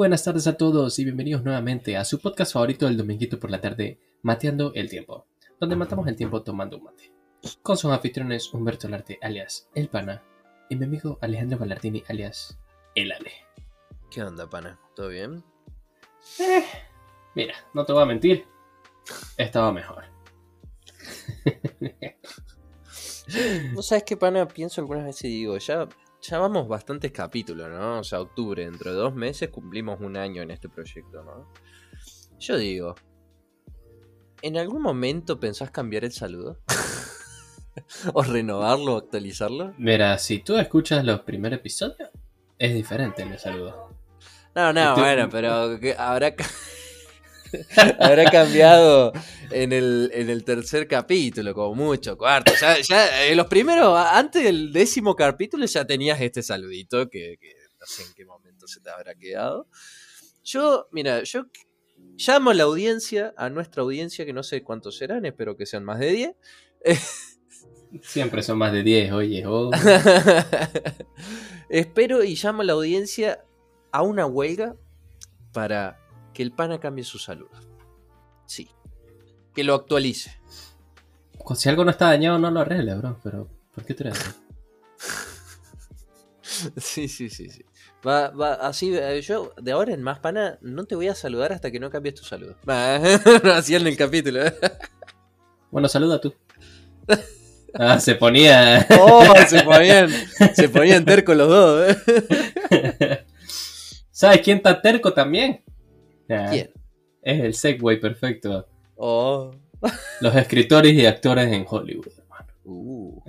buenas tardes a todos y bienvenidos nuevamente a su podcast favorito del dominguito por la tarde, Mateando el Tiempo, donde matamos el tiempo tomando un mate. Con sus anfitriones Humberto Larte, alias El Pana, y mi amigo Alejandro Ballardini, alias El Ale. ¿Qué onda, pana? ¿Todo bien? Eh, mira, no te voy a mentir, estaba mejor. ¿Vos sabés qué, pana? Pienso algunas veces y digo, ya, ya vamos bastantes capítulos, ¿no? O sea, octubre, dentro de dos meses cumplimos un año en este proyecto, ¿no? Yo digo, ¿en algún momento pensás cambiar el saludo? ¿O renovarlo, o actualizarlo? Mira, si tú escuchas los primeros episodios, es diferente el saludo. No, no, Tú- bueno, pero habrá, habrá cambiado en el, en el tercer capítulo, como mucho, cuarto. Ya, ya en los primeros, antes del décimo capítulo, ya tenías este saludito que, que no sé en qué momento se te habrá quedado. Yo, mira, yo llamo a la audiencia, a nuestra audiencia, que no sé cuántos serán, espero que sean más de 10. Siempre son más de 10, oye, oh. Espero y llamo a la audiencia a una huelga para que el pana cambie su salud. Sí. Que lo actualice. Si algo no está dañado, no lo arregle, bro, pero ¿por qué eres así? Sí, sí, sí, sí. Va, va, así, eh, yo de ahora en más, pana, no te voy a saludar hasta que no cambies tu salud. así en el capítulo. Bueno, saluda tú. Ah, se ponía. Oh, se ponían, se ponían tercos los dos. ¿eh? ¿Sabes quién está terco también? ¿Quién? Es el Segway perfecto. Oh. Los escritores y actores en Hollywood, hermano. Uh,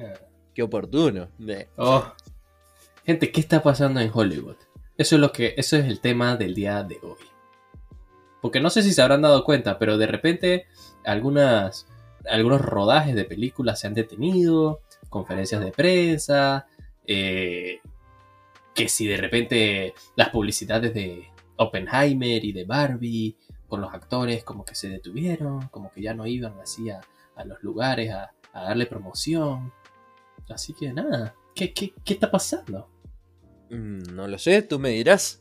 qué oportuno. Oh. Gente, ¿qué está pasando en Hollywood? Eso es lo que, eso es el tema del día de hoy. Porque no sé si se habrán dado cuenta, pero de repente algunas, algunos rodajes de películas se han detenido, conferencias de prensa, eh, que si de repente las publicidades de Oppenheimer y de Barbie con los actores como que se detuvieron, como que ya no iban así a, a los lugares a, a darle promoción. Así que nada, ¿qué, qué, qué está pasando? mm, no lo sé, tú me dirás.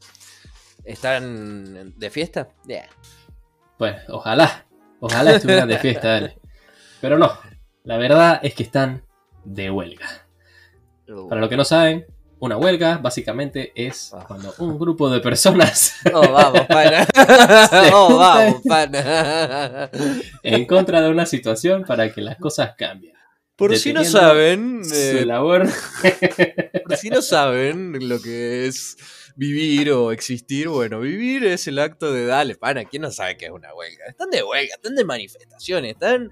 ¿Están de fiesta? Yeah. Pues ojalá, ojalá estuvieran de fiesta, dale. Pero no, la verdad es que están de huelga. Para los que no saben, una huelga básicamente es Ah. cuando un grupo de personas Oh, vamos, pana. oh, vamos, pana. en contra de una situación para que las cosas cambien. Por si no saben, Su eh, labor. por si no saben lo que es vivir o existir, bueno, vivir es el acto de dale, pana, ¿quién no sabe qué es una huelga? Están de huelga, están de manifestaciones, están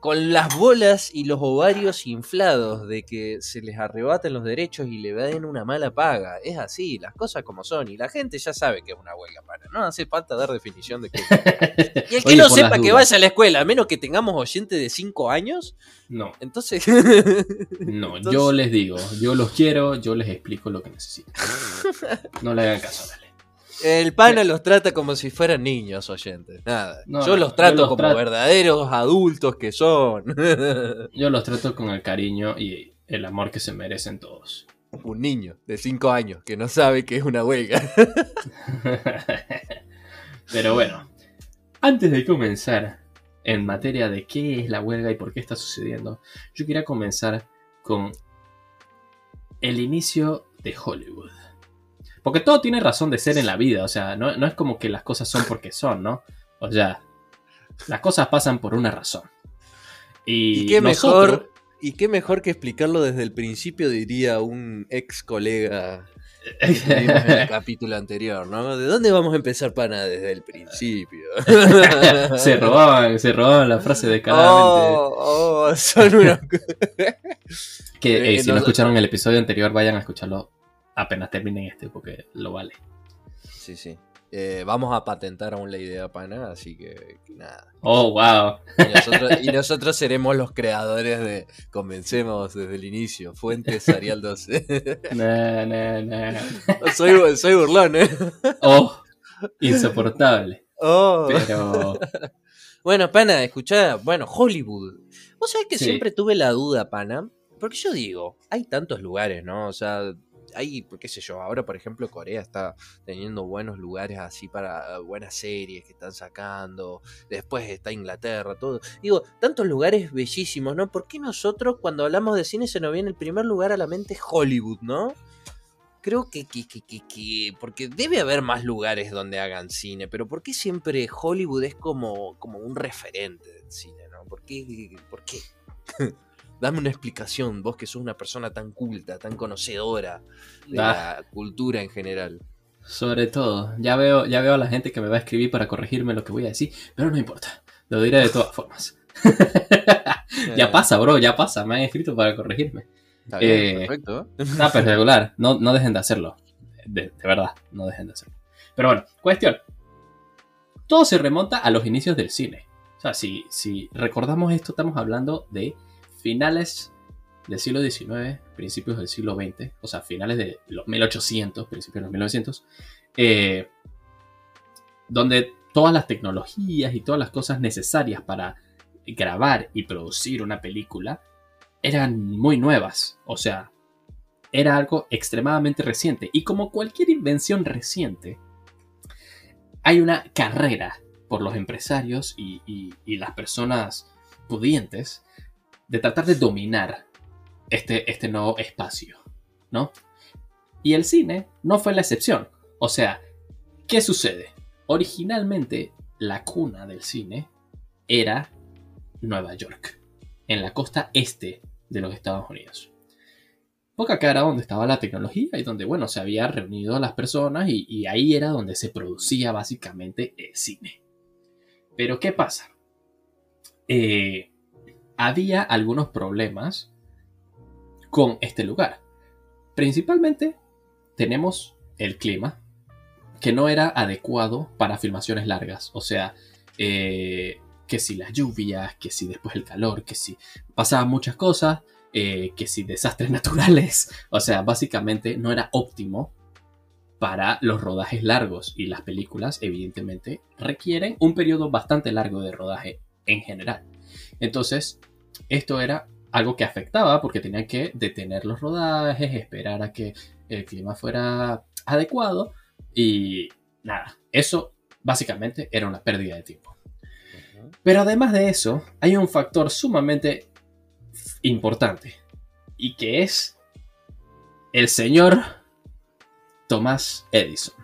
con las bolas y los ovarios inflados de que se les arrebaten los derechos y le den una mala paga. Es así, las cosas como son. Y la gente ya sabe que es una huelga, pana. No hace falta dar definición de qué. Y el que Oye, no sepa que vaya a la escuela, a menos que tengamos oyente de 5 años, No, entonces. no, Entonces- yo les digo, yo los quiero, yo les explico lo que necesitan. No le hagan caso, dale. El pana los trata como si fueran niños oyentes. Nada. No, yo los trato yo los como trato- verdaderos adultos que son. Yo los trato con el cariño y el amor que se merecen todos. Un niño de 5 años que no sabe que es una huelga. Pero bueno, antes de comenzar en materia de qué es la huelga y por qué está sucediendo, yo quería comenzar con el inicio de Hollywood. Porque todo tiene razón de ser en la vida, o sea, no, no es como que las cosas son porque son, ¿no? O sea, las cosas pasan por una razón. Y, Y qué nosotros- mejor. Y qué mejor que explicarlo desde el principio, diría un ex colega que tuvimos en el capítulo anterior, ¿no? ¿De dónde vamos a empezar, pana? Desde el principio. se robaban, se robaban la frase descaradamente. Oh, oh, son unos. Que eh, Eh, si no- escucharon el episodio anterior, vayan a escucharlo apenas terminen este, porque lo vale. Sí, sí. Eh, vamos a patentar aún la idea, pana, así que, que nada. Oh, wow. Y nosotros, y nosotros seremos los creadores de Comencemos desde el inicio. Fuentes Arial 12. Nah, nah, nah. soy, soy burlón, ¿eh? Oh, insoportable. Oh. Pero Bueno, pana, escuchá, bueno, Hollywood. Vos sabés que Sí. siempre tuve la duda, pana. Porque yo digo, hay tantos lugares, ¿no? O sea, hay, qué sé yo, ahora por ejemplo Corea está teniendo buenos lugares así para buenas series que están sacando, después está Inglaterra, todo. Digo, tantos lugares bellísimos, ¿no? ¿Por qué nosotros cuando hablamos de cine se nos viene el primer lugar a la mente Hollywood, ¿no? Creo que, que, que, que, porque debe haber más lugares donde hagan cine, pero ¿por qué siempre Hollywood es como, como un referente del cine, ¿no? ¿Por qué? ¿Por qué? Dame una explicación, vos que sos una persona tan culta, tan conocedora de la cultura en general. Sobre todo, ya veo, ya veo a la gente que me va a escribir para corregirme lo que voy a decir, pero no importa, lo diré de todas formas. ya pasa, bro, ya pasa, me han escrito para corregirme. Está bien, perfecto. Está regular, no, no dejen de hacerlo. De, de, verdad, no dejen de hacerlo. Pero bueno, cuestión. Todo se remonta a los inicios del cine. O sea, si, si recordamos esto, estamos hablando de finales del siglo XIX, principios del siglo XX, o sea, finales de los 1800, principios de los 1900, eh, donde todas las tecnologías y todas las cosas necesarias para grabar y producir una película eran muy nuevas, o sea, era algo extremadamente reciente. Y como cualquier invención reciente, hay una carrera por los empresarios y, las personas pudientes de tratar de dominar este, este nuevo espacio, ¿no? Y el cine no fue la excepción. O sea, ¿qué sucede? Originalmente, la cuna del cine era Nueva York, en la costa este de los Estados Unidos. Porque acá era donde estaba la tecnología y donde, bueno, se había reunido a las personas y, y ahí era donde se producía básicamente el cine. Pero, ¿qué pasa? Eh, había algunos problemas con este lugar. Principalmente tenemos el clima, que no era adecuado para filmaciones largas. O sea, eh, que si las lluvias, que si después el calor, que si pasaban muchas cosas, eh, que si desastres naturales. O sea, básicamente no era óptimo para los rodajes largos y las películas evidentemente requieren un periodo bastante largo de rodaje en general. Entonces, esto era algo que afectaba porque tenían que detener los rodajes, esperar a que el clima fuera adecuado y nada, eso básicamente era una pérdida de tiempo. Pero además de eso, hay un factor sumamente importante y que es el señor Thomas Edison.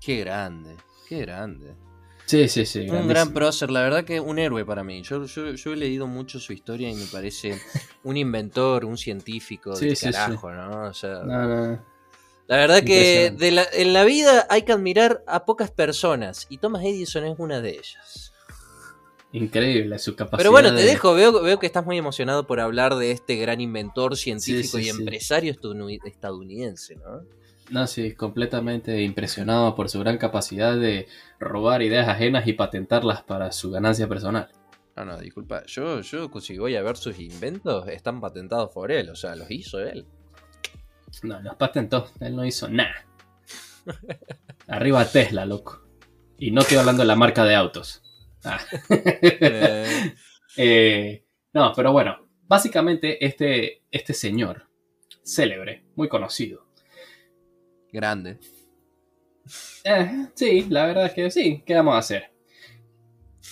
Qué grande, qué grande. Sí, sí, sí. Un gran prócer, la verdad que un héroe para mí. Yo, yo, yo he leído mucho su historia y me parece un inventor, un científico Sí, de sí, sí. carajo, ¿no? O sea, No, no, la verdad que Impresionante. de la- en la vida hay que admirar a pocas personas y Thomas Edison es una de ellas. Increíble su capacidad. Pero bueno, te de- dejo, veo, veo que estás muy emocionado por hablar de este gran inventor científico y empresario estadounidense, ¿no? No, sí, completamente impresionado por su gran capacidad de robar ideas ajenas y patentarlas para su ganancia personal. No, no, disculpa. Yo, yo si voy a ver sus inventos, están patentados por él, o sea, los hizo él. No, los patentó, él no hizo nada. Arriba Tesla, loco. Y no estoy hablando de la marca de autos. Ah. Eh, Eh, no, pero bueno, básicamente este, este señor, célebre, muy conocido. Grande. Eh, sí, la verdad es que sí, ¿qué vamos a hacer?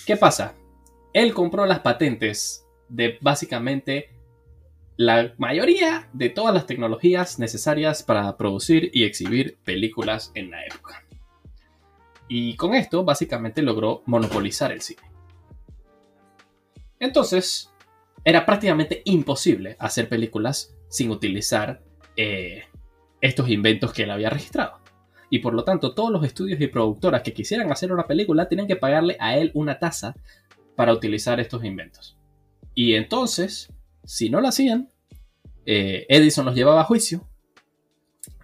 ¿Qué pasa? Él compró las patentes de básicamente la mayoría de todas las tecnologías necesarias para producir y exhibir películas en la época. Y con esto básicamente logró monopolizar el cine. Entonces, era prácticamente imposible hacer películas sin utilizar eh, estos inventos que él había registrado. Y por lo tanto, todos los estudios y productoras que quisieran hacer una película tenían que pagarle a él una tasa para utilizar estos inventos. Y entonces, si no lo hacían, eh, Edison los llevaba a juicio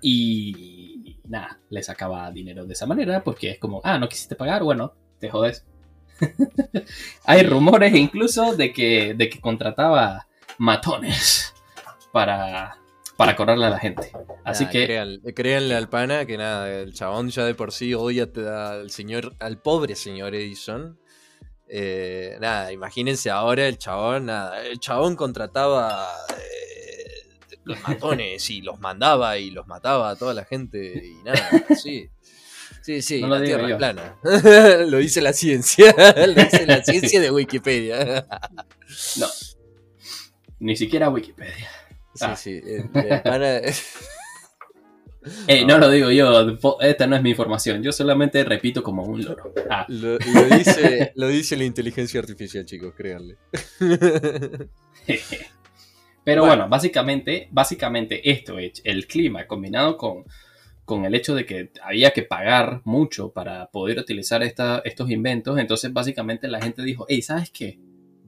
y nada, le sacaba dinero de esa manera porque es como, ah, no quisiste pagar, bueno, te jodes. Hay rumores incluso de que, de que contrataba matones para, para correrle a la gente. Así Nah, que créanle, créanle al pana que nada, el chabón ya de por sí odia al señor, al pobre señor Edison. Eh, nada, imagínense ahora el chabón, nada, el chabón contrataba, eh, los matones y los mandaba y los mataba a toda la gente y nada, sí. Sí, sí, No la Tierra yo. plana. lo dice la ciencia. lo dice la ciencia de Wikipedia. No. Ni siquiera Wikipedia. Sí, Ah. sí. pana- Eh, no lo digo yo, esta no es mi información. Yo solamente repito como un loro. Ah, lo, lo dice, lo dice la inteligencia artificial, chicos, créanle. Pero Bueno. bueno, básicamente, básicamente esto es el clima combinado con, con el hecho de que había que pagar mucho para poder utilizar esta- estos inventos. Entonces, básicamente la gente dijo, hey, ¿sabes qué?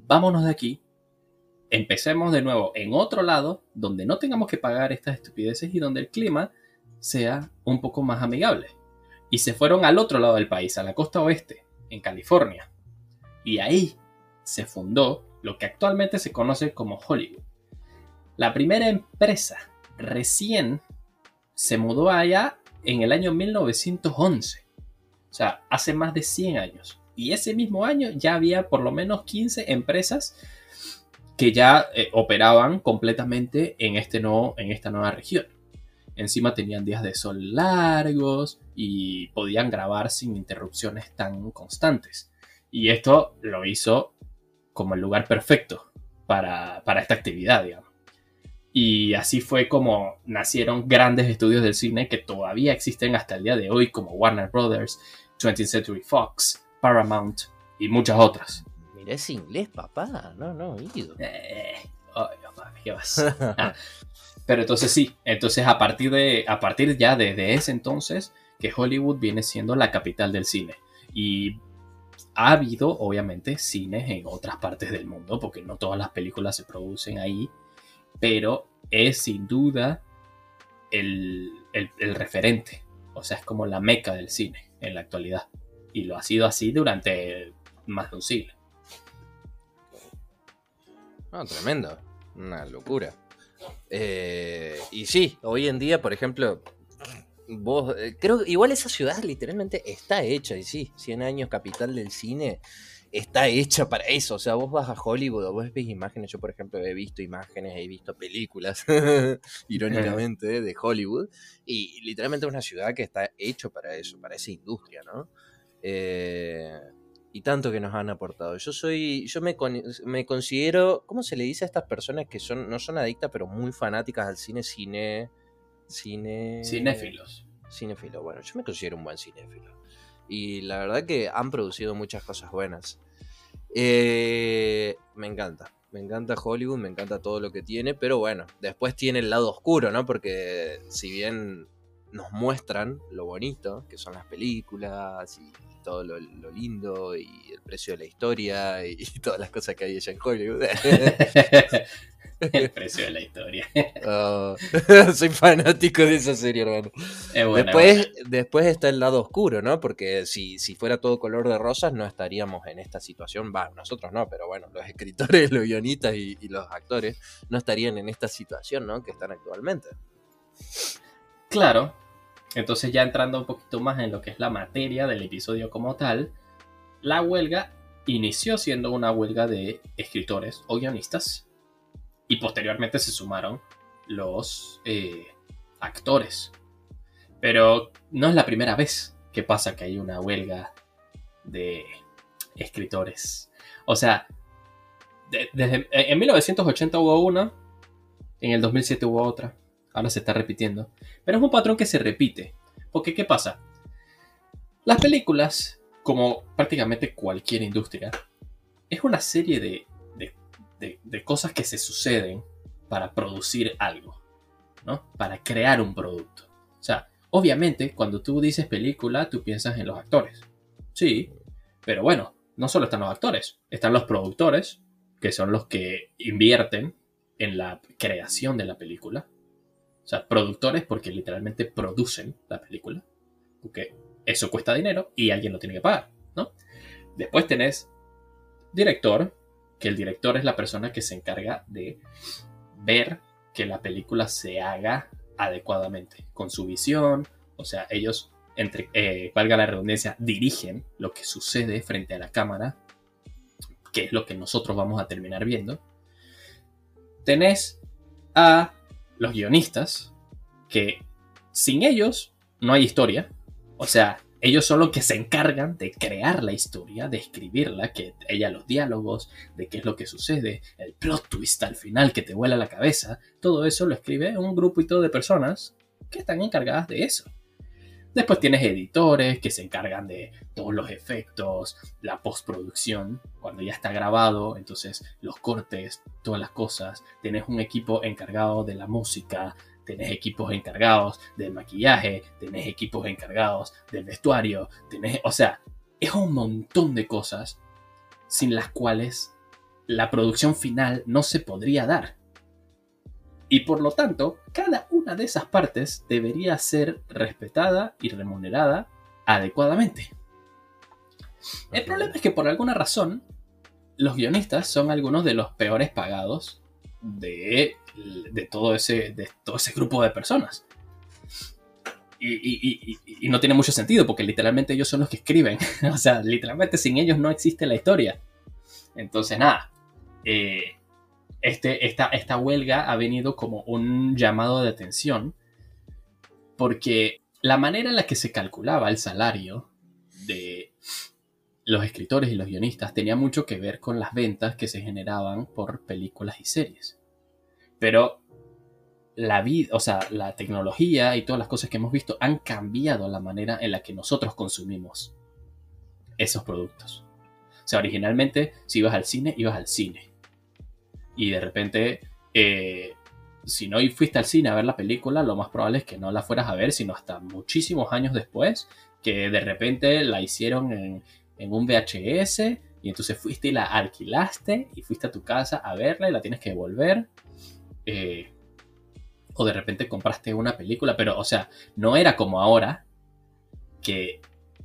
Vámonos de aquí. Empecemos de nuevo en otro lado donde no tengamos que pagar estas estupideces y donde el clima sea un poco más amigable. Y se fueron al otro lado del país, a la costa oeste, en California. Y ahí se fundó lo que actualmente se conoce como Hollywood. La primera empresa recién se mudó allá en el año 1911. O sea, hace más de 100 años. Y ese mismo año ya había por lo menos 15 empresas que ya eh, operaban completamente en, este nuevo, en esta nueva región. Encima tenían días de sol largos y podían grabar sin interrupciones tan constantes. Y esto lo hizo como el lugar perfecto para, para esta actividad. Y así fue como nacieron grandes estudios del cine que todavía existen hasta el día de hoy, como Warner Brothers, 20th Century Fox, Paramount y muchas otras. Mira, es inglés, papá. No, no. Eh. Ah, pero entonces sí, entonces a partir de a partir ya desde ese entonces que Hollywood viene siendo la capital del cine y ha habido obviamente cines en otras partes del mundo porque no todas las películas se producen ahí, pero es sin duda el, el- el referente, o sea es como la meca del cine en la actualidad y lo ha sido así durante más de un siglo. No, tremendo. Una locura. Eh, y sí, hoy en día, por ejemplo, vos, eh, creo que igual esa ciudad literalmente está hecha, y sí, 100 años capital del cine, está hecha para eso. O sea, vos vas a Hollywood, vos ves imágenes, yo por ejemplo he visto imágenes, he visto películas, irónicamente, de Hollywood, y literalmente es una ciudad que está hecho para eso, para esa industria, ¿no? Eh, y tanto que nos han aportado. Yo soy, yo me, con- me considero, ¿cómo se le dice a estas personas que son, no son adictas, pero muy fanáticas al cine, cine, cine... Cinéfilos. Cinéfilo, bueno, yo me considero un buen cinéfilo. Y la verdad que han producido muchas cosas buenas. Eh, me encanta. Me encanta Hollywood, me encanta todo lo que tiene, pero bueno, después tiene el lado oscuro, ¿no? Porque si bien nos muestran lo bonito, que son las películas y todo lo, lo lindo y el precio de la historia y, todas las cosas que hay allá en Hollywood. el precio de la historia. Oh, soy fanático de esa serie, hermano. Es buena, después, buena. después está el lado oscuro, ¿no? Porque si, si fuera todo color de rosas, no estaríamos en esta situación. Va, nosotros no, pero bueno, los escritores, los guionistas y, y los actores no estarían en esta situación, ¿no? Que están actualmente. Claro. Entonces ya entrando un poquito más en lo que es la materia del episodio como tal, la huelga inició siendo una huelga de escritores o guionistas y posteriormente se sumaron los eh, actores. Pero no es la primera vez que pasa que hay una huelga de escritores. O sea, de- desde, en 1980 hubo una, en el 2007 hubo otra, ahora se está repitiendo. Pero es un patrón que se repite. Porque, ¿qué pasa? Las películas, como prácticamente cualquier industria, es una serie de, cosas que se suceden para producir algo, ¿no? Para crear un producto. O sea, obviamente, cuando tú dices película, tú piensas en los actores. Sí, pero bueno, no solo están los actores, están los productores, que son los que invierten en la creación de la película. O sea, productores porque literalmente producen la película. Porque eso cuesta dinero y alguien lo tiene que pagar, ¿no? Después tenés director, que el director es la persona que se encarga de ver que la película se haga adecuadamente, con su visión. O sea, ellos, entre, eh, valga la redundancia, dirigen lo que sucede frente a la cámara, que es lo que nosotros vamos a terminar viendo. Tenés a los guionistas, que sin ellos no hay historia. O sea, ellos son los que se encargan de crear la historia, de escribirla, que ella los diálogos, de qué es lo que sucede, el plot twist al final que te vuela la cabeza. Todo eso lo escribe un todo de personas que están encargadas de eso. Después tienes editores que se encargan de todos los efectos, la postproducción, cuando ya está grabado, entonces los cortes, todas las cosas. Tienes un equipo encargado de la música, tenés equipos encargados del maquillaje, tenés equipos encargados del vestuario, tenés, o sea, es un montón de cosas sin las cuales la producción final no se podría dar. Y por lo tanto, cada una de esas partes debería ser respetada y remunerada adecuadamente. El problema es que por alguna razón, los guionistas son algunos de los peores pagados de, todo, ese, de todo ese grupo de personas. Y, no tiene mucho sentido porque literalmente ellos son los que escriben. o sea, literalmente sin ellos no existe la historia. Entonces, nada. Eh, este, esta, esta huelga ha venido como un llamado de atención porque la manera en la que se calculaba el salario de los escritores y los guionistas tenía mucho que ver con las ventas que se generaban por películas y series. Pero la vida, o sea, la tecnología y todas las cosas que hemos visto han cambiado la manera en la que nosotros consumimos esos productos. O sea, originalmente, si ibas al cine, ibas al cine y de repente, eh, si no fuiste al cine a ver la película, lo más probable es que no la fueras a ver, sino hasta muchísimos años después, que de repente la hicieron en, un VHS y entonces fuiste y la alquilaste y fuiste a tu casa a verla y la tienes que devolver. Eh, o de repente compraste una película, pero o sea, no era como ahora que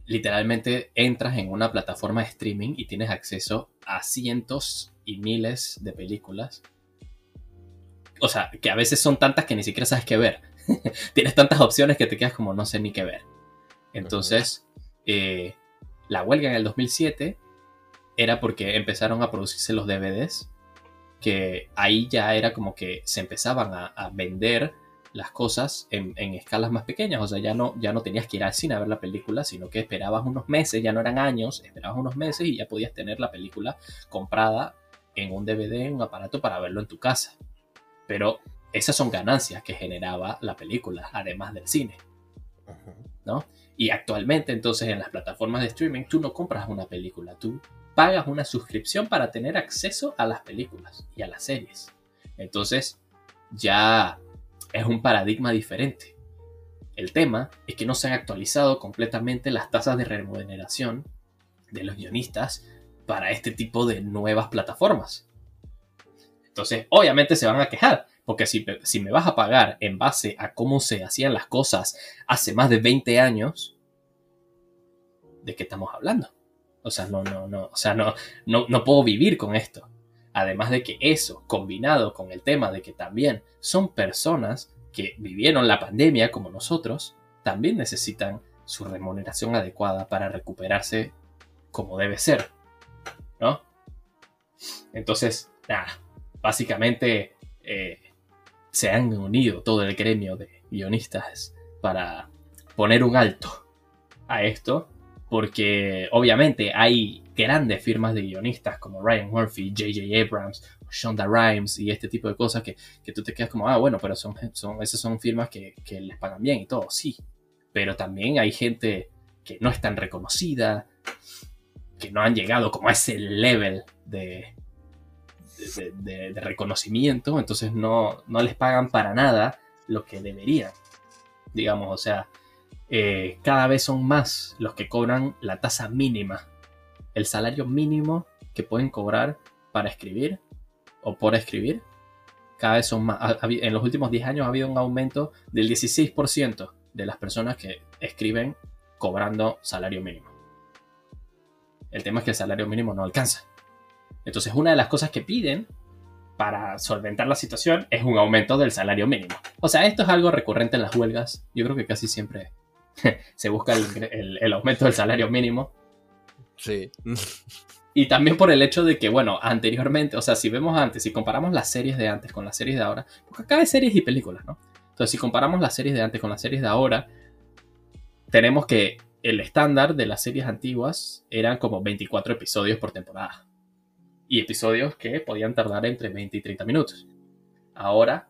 literalmente entras en una plataforma de streaming y tienes acceso a cientos y miles de películas. O sea, que a veces son tantas que ni siquiera sabes qué ver. Tienes tantas opciones que te quedas como no sé ni qué ver. Entonces, eh, la huelga en el 2007 era porque empezaron a producirse los DVDs, que ahí ya era como que se empezaban a vender las cosas en, escalas más pequeñas. O sea, ya no, ya no tenías que ir al cine a ver la película, sino que esperabas unos meses, ya no eran años, esperabas unos meses y ya podías tener la película comprada en un DVD, en un aparato para verlo en tu casa. Pero esas son ganancias que generaba la película, además del cine. ¿No? Y actualmente, entonces, en las plataformas de streaming, tú no compras una película, tú pagas una suscripción para tener acceso a las películas y a las series. Entonces, ya es un paradigma diferente. El tema es que no se han actualizado completamente las tasas de remuneración de los guionistas para este tipo de nuevas plataformas. Entonces, obviamente se van a quejar, porque si, me vas a pagar en base a cómo se hacían las cosas hace más de 20 años, ¿de qué estamos hablando? O sea, no, no, no, o sea, no, no, no puedo vivir con esto. Además de que eso, combinado con el tema de que también son personas que vivieron la pandemia como nosotros, también necesitan su remuneración adecuada para recuperarse como debe ser. ¿No? Entonces, nada, básicamente eh, se han unido todo el gremio de guionistas para poner un alto a esto, porque obviamente hay grandes firmas de guionistas como Ryan Murphy, J.J. Abrams, Shonda Rhimes y este tipo de cosas que, tú te quedas como, ah, bueno, pero son, son, esas son firmas que, les pagan bien y todo, sí. Pero también hay gente que no es tan reconocida, que no han llegado como a ese level de, de, reconocimiento, entonces no, no les pagan para nada lo que deberían. Digamos, o sea, eh, cada vez son más los que cobran la tasa mínima el salario mínimo que pueden cobrar para escribir o por escribir. Cada vez son más. En los últimos 10 años ha habido un aumento del 16% de las personas que escriben cobrando salario mínimo. El tema es que el salario mínimo no alcanza. Entonces, una de las cosas que piden para solventar la situación es un aumento del salario mínimo. O sea, esto es algo recurrente en las huelgas. Yo creo que casi siempre se busca el, el aumento del salario mínimo Sí. Y también por el hecho de que, bueno, anteriormente, o sea, si vemos antes, si comparamos las series de antes con las series de ahora, porque acá hay series y películas, ¿no? Entonces, si comparamos las series de antes con las series de ahora, tenemos que el estándar de las series antiguas eran como 24 episodios por temporada. Y episodios que podían tardar entre 20 y 30 minutos. Ahora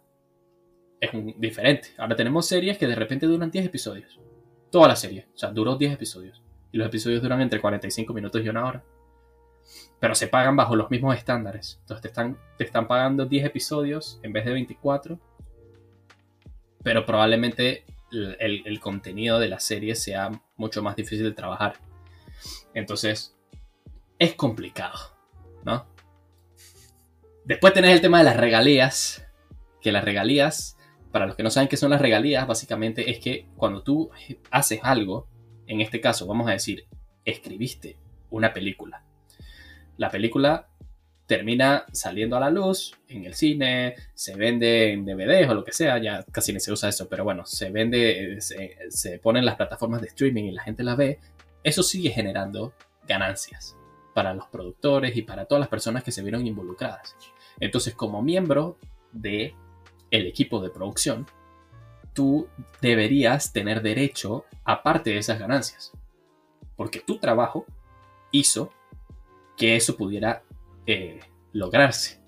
es diferente. Ahora tenemos series que de repente duran 10 episodios. Toda la serie. O sea, duró 10 episodios. Y los episodios duran entre 45 minutos y una hora. Pero se pagan bajo los mismos estándares. Entonces te están, te están pagando 10 episodios en vez de 24. Pero probablemente el, contenido de la serie sea mucho más difícil de trabajar. Entonces, es complicado, ¿no? Después tenés el tema de las regalías, que las regalías, para los que no saben qué son las regalías, básicamente es que cuando tú haces algo, en este caso vamos a decir, escribiste una película. La película termina saliendo a la luz en el cine, se vende en DVDs o lo que sea, ya casi ni se usa eso, pero bueno, se vende, se, se pone en las plataformas de streaming y la gente la ve, eso sigue generando ganancias para los productores y para todas las personas que se vieron involucradas. Entonces, como miembro de el equipo de producción, tú deberías tener derecho a parte de esas ganancias, porque tu trabajo hizo que eso pudiera eh, lograrse.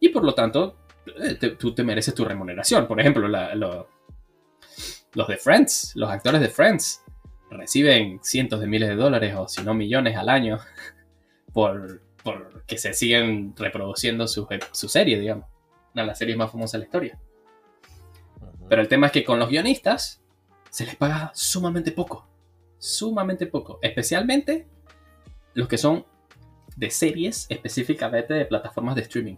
Y por lo tanto, eh, tú te mereces tu remuneración. Por ejemplo, los de Friends, los actores de Friends, reciben cientos de miles de dólares o si no millones al año por, que se siguen reproduciendo su, su serie, digamos. Una de las series más famosas de la historia. Pero el tema es que con los guionistas se les paga sumamente poco. Sumamente poco. Especialmente los que son de series específicamente de plataformas de streaming.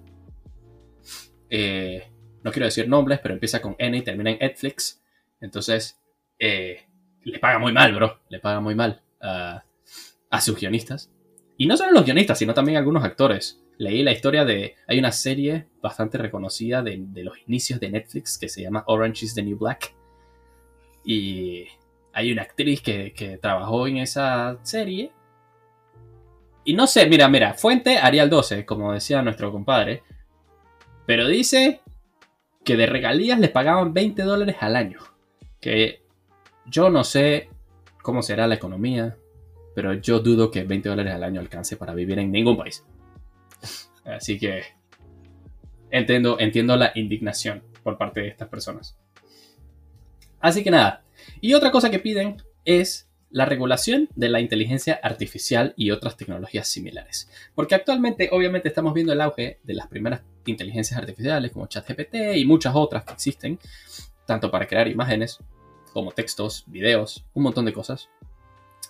Eh, no quiero decir nombres, pero empieza con N y termina en Netflix. Entonces, eh, le paga muy mal, bro. Le paga muy mal a, sus guionistas. Y no solo los guionistas, sino también algunos actores. Leí la historia de. Hay una serie bastante reconocida de, los inicios de Netflix que se llama Orange is the New Black. Y hay una actriz que, que trabajó en esa serie y no sé, mira, mira, fuente Arial 12, como decía nuestro compadre. Pero dice que de regalías le pagaban 20 dólares al año. Que yo no sé cómo será la economía, pero yo dudo que 20 dólares al año alcance para vivir en ningún país. Así que entiendo, entiendo la indignación por parte de estas personas. Así que nada. Y otra cosa que piden es la regulación de la inteligencia artificial y otras tecnologías similares. Porque actualmente obviamente estamos viendo el auge de las primeras inteligencias artificiales como ChatGPT y muchas otras que existen, tanto para crear imágenes como textos, videos, un montón de cosas.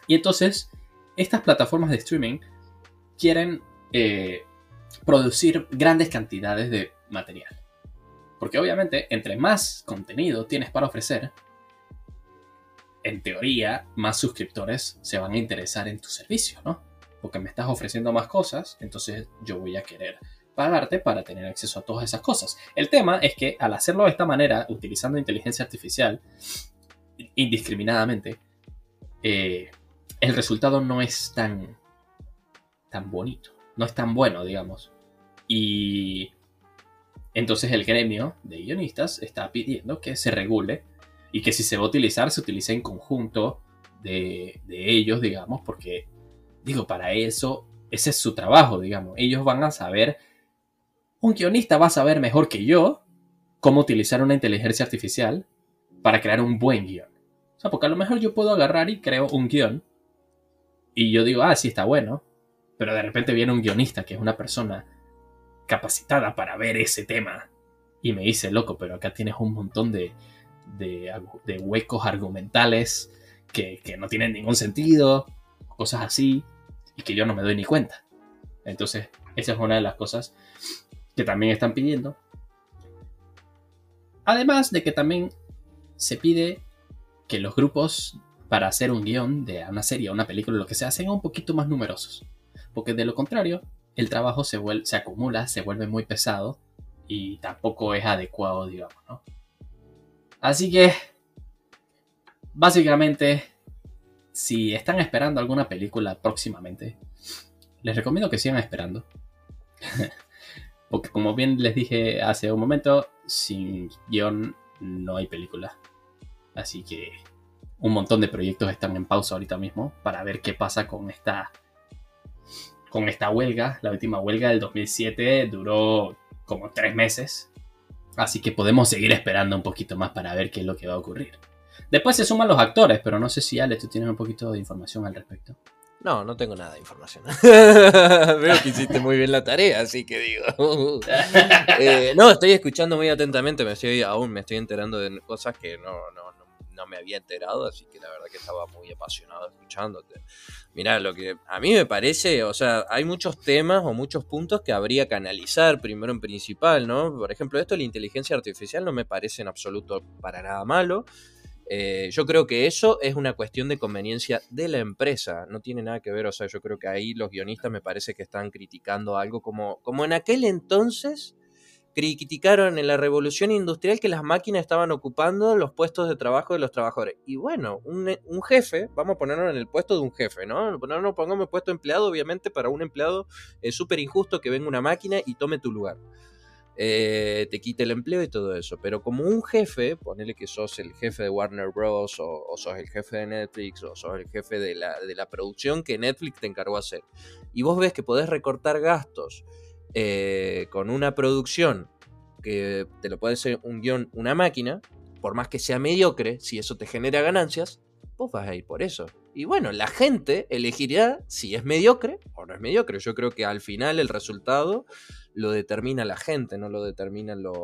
Y entonces, estas plataformas de streaming quieren eh, producir grandes cantidades de material. Porque obviamente, entre más contenido tienes para ofrecer, en teoría, más suscriptores se van a interesar en tu servicio, ¿no? Porque me estás ofreciendo más cosas, entonces yo voy a querer pagarte para tener acceso a todas esas cosas. El tema es que al hacerlo de esta manera, utilizando inteligencia artificial indiscriminadamente, eh, el resultado no es tan, tan bonito, no es tan bueno, digamos. Y entonces el gremio de guionistas está pidiendo que se regule y que si se va a utilizar, se utilice en conjunto de, ellos, digamos, porque, digo, para eso, ese es su trabajo, digamos. Ellos van a saber, un guionista va a saber mejor que yo cómo utilizar una inteligencia artificial para crear un buen guion. O sea, porque a lo mejor yo puedo agarrar y creo un guion y yo digo, ah, sí, está bueno, pero de repente viene un guionista que es una persona capacitada para ver ese tema y me dice, loco, pero acá tienes un montón de, huecos argumentales que, no tienen ningún sentido, cosas así, y que yo no me doy ni cuenta. Entonces, esa es una de las cosas que también están pidiendo. Además de que también se pide que los grupos para hacer un guion de una serie, una película, lo que sea, sean un poquito más numerosos. Porque de lo contrario, el trabajo se, acumula, se vuelve muy pesado y tampoco es adecuado, digamos. Así que, básicamente, si están esperando alguna película próximamente, les recomiendo que sigan esperando. Porque como bien les dije hace un momento, sin guion no hay película. Así que un montón de proyectos están en pausa ahorita mismo para ver qué pasa con esta con esta huelga. La última huelga del 2007 duró como tres meses. Así que podemos seguir esperando un poquito más para ver qué es lo que va a ocurrir. Después se suman los actores, pero no sé si Ale, tú tienes un poquito de información al respecto. No, no tengo nada de información. Veo que hiciste muy bien la tarea, así que digo. Eh, no, estoy escuchando muy atentamente, me estoy, aún me estoy enterando de cosas que no, no, no, me había enterado, así que la verdad que estaba muy apasionado escuchándote. Mirá, lo que a mí me parece, o sea, hay muchos temas o muchos puntos que habría que analizar primero en principal, ¿no? Por ejemplo, esto de la inteligencia artificial no me parece en absoluto para nada malo. Eh, yo creo que eso es una cuestión de conveniencia de la empresa, no tiene nada que ver, o sea, yo creo que ahí los guionistas me parece que están criticando algo como, como en aquel entonces criticaron en la revolución industrial que las máquinas estaban ocupando los puestos de trabajo de los trabajadores. Y bueno, un, jefe, vamos a ponerlo en el puesto de un jefe, ¿no? No pongamos el puesto de empleado, obviamente para un empleado es súper injusto que venga una máquina y tome tu lugar. Eh, te quite el empleo y todo eso. Pero como un jefe, ponele que sos el jefe de Warner Bros. O, sos el jefe de Netflix o sos el jefe de la, de la, producción que Netflix te encargó hacer. Y vos ves que podés recortar gastos eh, con una producción que te lo puede hacer un guion, una máquina, por más que sea mediocre, si eso te genera ganancias, vos vas a ir por eso. Y bueno, la gente elegirá si es mediocre o no es mediocre. Yo creo que al final el resultado lo determina la gente, no lo determinan los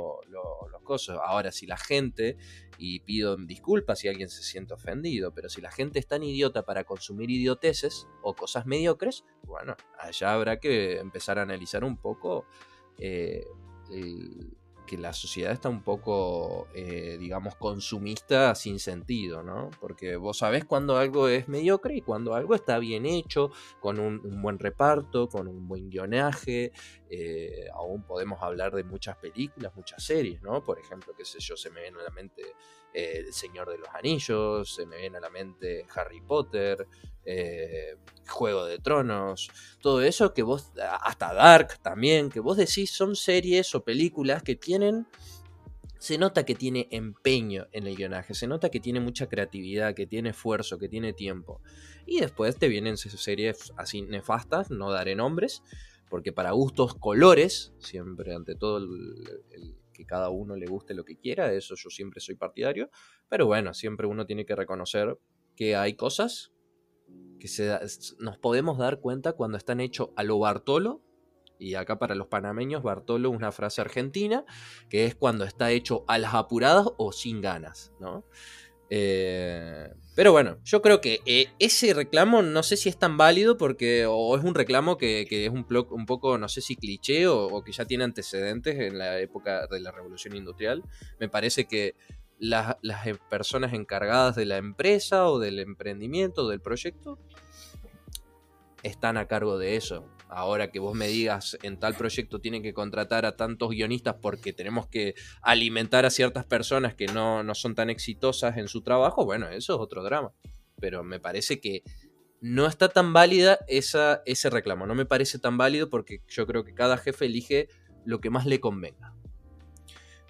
cosas. Ahora, si la gente, y pido disculpas si alguien se siente ofendido, pero si la gente es tan idiota para consumir idioteces o cosas mediocres, bueno, allá habrá que empezar a analizar un poco eh, el, que la sociedad está un poco, eh, digamos, consumista sin sentido, ¿no? Porque vos sabés cuando algo es mediocre y cuando algo está bien hecho, con un, buen reparto, con un buen guionaje. Eh, aún podemos hablar de muchas películas, muchas series, ¿no? Por ejemplo, qué sé yo, se me viene a la mente El Señor de los Anillos, se me viene a la mente Harry Potter, eh, Juego de Tronos, todo eso que vos, hasta Dark también, que vos decís son series o películas que tienen, se nota que tiene empeño en el guionaje, se nota que tiene mucha creatividad, que tiene esfuerzo, que tiene tiempo. Y después te vienen series así nefastas, no daré nombres, porque para gustos colores, siempre ante todo el, que cada uno le guste lo que quiera, de eso yo siempre soy partidario, pero bueno, siempre uno tiene que reconocer que hay cosas que nos podemos dar cuenta cuando están hechos a lo Bartolo, y acá para los panameños Bartolo una frase argentina, que es cuando está hecho a las apuradas o sin ganas, ¿no? Eh, pero bueno, yo creo que eh, ese reclamo no sé si es tan válido porque o es un reclamo que, es un, un, poco, no sé si cliché o, que ya tiene antecedentes en la época de la revolución industrial. Me parece que las, eh, personas encargadas de la empresa o del emprendimiento o del proyecto están a cargo de eso. Ahora que vos me digas en tal proyecto tienen que contratar a tantos guionistas porque tenemos que alimentar a ciertas personas que no, no son tan exitosas en su trabajo, bueno, eso es otro drama. Pero me parece que no está tan válida esa, ese reclamo. No me parece tan válido porque yo creo que cada jefe elige lo que más le convenga.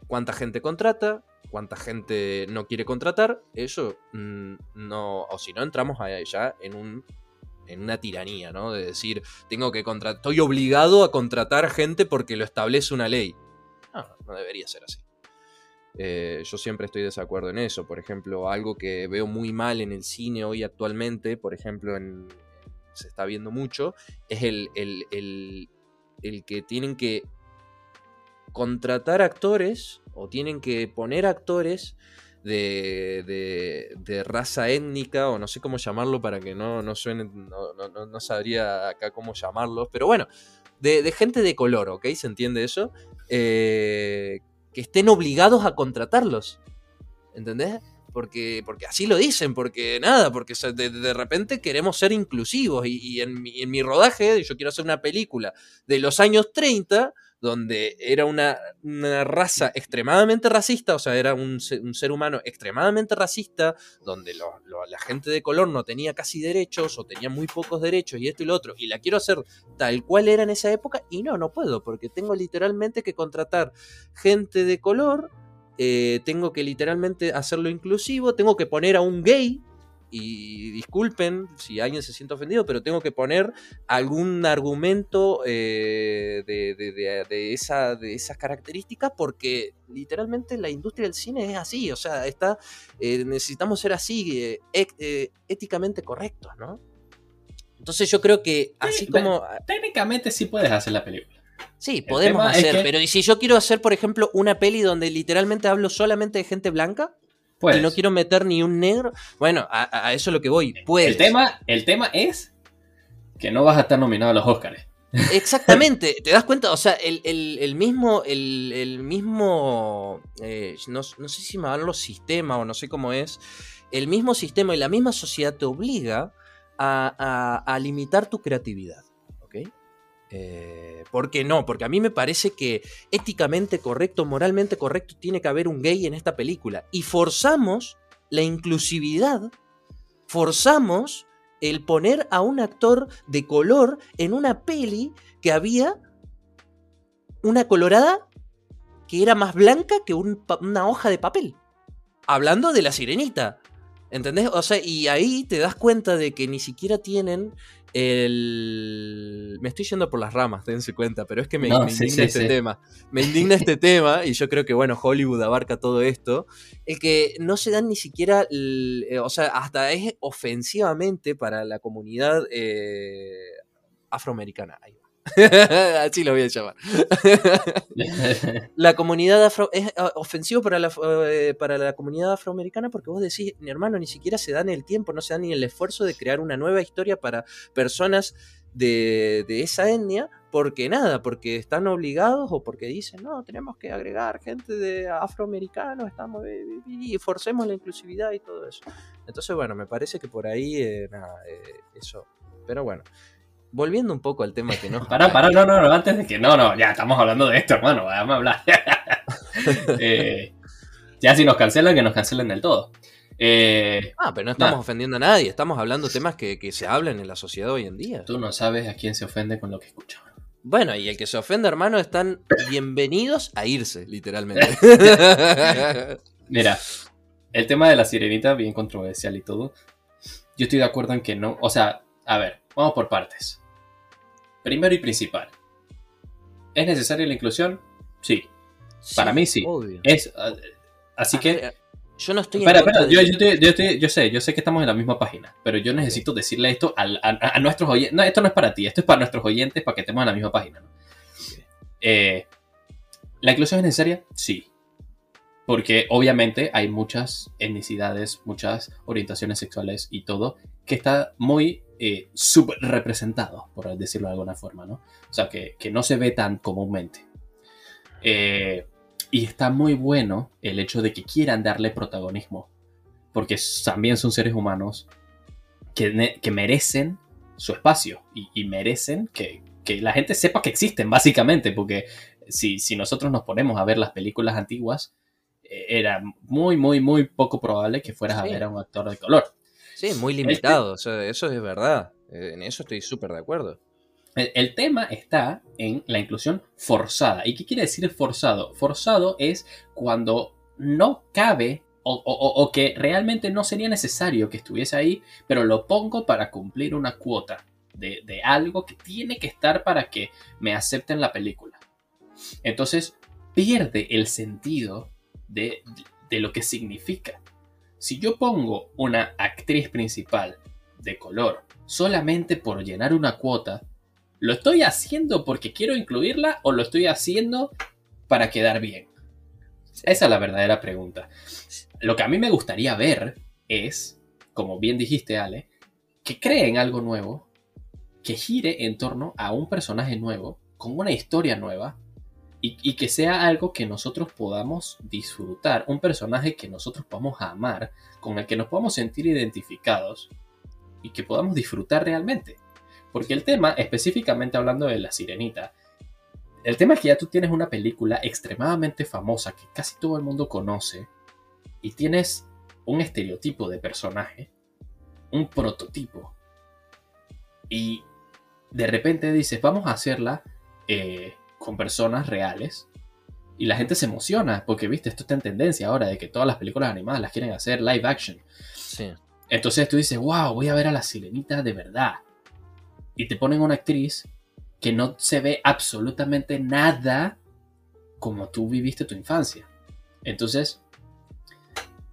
¿Cuánta gente contrata? cuánta gente no quiere contratar, eso mm, no, o si no entramos allá en un en una tiranía, ¿no? De decir, tengo que contratar, estoy obligado a contratar gente porque lo establece una ley. No, no debería ser así. Eh, yo siempre estoy de desacuerdo en eso. Por ejemplo, algo que veo muy mal en el cine hoy actualmente, por ejemplo, en, se está viendo mucho, es el, el, el, el que tienen que contratar actores o tienen que poner actores de, de, raza étnica o no sé cómo llamarlo para que no, no suene, no, no, sabría acá cómo llamarlos, pero bueno, de, gente de color, ¿ok? ¿Se entiende eso? Eh, que estén obligados a contratarlos, ¿entendés? Porque, porque así lo dicen, porque nada, porque de, repente queremos ser inclusivos y, en, mi, en mi rodaje, yo quiero hacer una película de los años 30, donde era una, una raza extremadamente racista, o sea, era un, un ser humano extremadamente racista, donde la gente de color no tenía casi derechos o tenía muy pocos derechos y esto y lo otro, y la quiero hacer tal cual era en esa época, y no, no puedo, porque tengo literalmente que contratar gente de color, eh, tengo que literalmente hacerlo inclusivo, tengo que poner a un gay, y disculpen si alguien se siente ofendido, pero tengo que poner algún argumento eh, de, de- de- de esa, de esas características porque literalmente la industria del cine es así, o sea, está, eh, necesitamos ser así, eh, eh, éticamente correctos, ¿no? Entonces yo creo que así Sí, como... Técnicamente sí puedes hacer la película. Sí, podemos es hacer, que- pero ¿y si yo quiero hacer, por ejemplo, una peli donde literalmente hablo solamente de gente blanca Puedes. y no quiero meter ni un negro? Bueno, a, a eso es lo que voy. Puedes. el, tema, el tema es que no vas a estar nominado a los Oscars. Exactamente, ¿te das cuenta? O sea, el, el- el mismo, el, el mismo, eh, no, no sé si me van los sistemas o no sé cómo es, el mismo sistema y la misma sociedad te obliga a, a- a limitar tu creatividad. Eh, ¿Por qué no? Porque a mí me parece que éticamente correcto, moralmente correcto, tiene que haber un gay en esta película. Y forzamos la inclusividad, forzamos el poner a un actor de color en una peli que había una colorada que era más blanca que una hoja de papel. Hablando de la sirenita. ¿Entendés? O sea, y ahí te das cuenta de que ni siquiera tienen el... Me estoy yendo por las ramas, dense cuenta, pero es que me, No, me sí, indigna sí, este sí. tema. Me indigna este tema, y yo creo que, bueno, Hollywood abarca todo esto, el que no se dan ni siquiera, el- eh, o sea, hasta es ofensivamente para la comunidad eh, afroamericana. Así lo voy a llamar. la comunidad afro es eh, ofensivo para la, eh, para la comunidad afroamericana porque vos decís, mi hermano, ni siquiera se dan el tiempo, no se dan ni el esfuerzo de crear una nueva historia para personas de, de esa etnia, porque nada, porque están obligados o porque dicen, no, tenemos que agregar gente de afroamericanos, estamos y forcemos la inclusividad y todo eso. Entonces, bueno, me parece que por ahí, eh, nada, eh, eso. Pero bueno, volviendo un poco al tema que no. Pará, pará, no, no, no, antes de que. No, no, ya estamos hablando de esto, hermano. Vamos a hablar. Eh, ya si nos cancelan, que nos cancelen del todo. Eh, Ah, pero no estamos Nah. ofendiendo a nadie, estamos hablando temas que, que se hablan en la sociedad hoy en día. tú no sabes a quién se ofende con lo que escucha. Bueno, y el que se ofende, hermano, están bienvenidos a irse, literalmente. Mira, el tema de la sirenita, bien controversial y todo. Yo estoy de acuerdo en que no. O sea, a ver, vamos por partes. Primero y principal. ¿Es necesaria la inclusión? Sí. Para mí sí. Obvio. Es, ah, así A que. ver, yo no estoy Espera, en espera, yo, de- yo, estoy- yo estoy- yo sé, yo sé que estamos en la misma página, pero yo necesito decirle esto a, a nuestros oyentes. No, esto no es para ti, esto es para nuestros oyentes, para que estemos en la misma página. ¿no? Eh, ¿La inclusión es necesaria? Sí. Porque obviamente hay muchas etnicidades, muchas orientaciones sexuales y todo que está muy eh, subrepresentado, por decirlo de alguna forma, ¿no? O sea, que, que no se ve tan comúnmente. Eh, y está muy bueno el hecho de que quieran darle protagonismo. Porque también son seres humanos que, que merecen su espacio y, y merecen que, que la gente sepa que existen, básicamente. Porque si, si nosotros nos ponemos a ver las películas antiguas, eh, era muy, muy, muy poco probable que fueras a ver a un actor de color. Sí, muy limitado, o sea, eso es verdad. Eh, En eso estoy súper de acuerdo. El, el tema está en la inclusión forzada. ¿Y qué quiere decir forzado? Forzado es cuando no cabe o, o- o- o que realmente no sería necesario que estuviese ahí, pero lo pongo para cumplir una cuota de, de algo que tiene que estar para que me acepten la película. Entonces pierde el sentido de, de lo que significa. Si yo pongo una actriz principal de color solamente por llenar una cuota, ¿Lo estoy haciendo porque quiero incluirla o lo estoy haciendo para quedar bien? Esa es la verdadera pregunta. Lo que a mí me gustaría ver es, como bien dijiste Ale, que creen algo nuevo, que gire en torno a un personaje nuevo, con una historia nueva, y, que sea algo que nosotros podamos disfrutar, un personaje que nosotros podamos amar, con el que nos podamos sentir identificados y que podamos disfrutar realmente. Porque el tema, específicamente hablando de la sirenita, el tema es que ya tú tienes una película extremadamente famosa que casi todo el mundo conoce y tienes un estereotipo de personaje, un prototipo. Y de repente dices, vamos a hacerla eh, con personas reales. Y la gente se emociona porque, viste, esto está en tendencia ahora de que todas las películas animadas las quieren hacer live action. Sí. Entonces tú dices, wow, voy a ver a la sirenita de verdad. Y te ponen una actriz que no se ve absolutamente nada como tú viviste tu infancia. Entonces,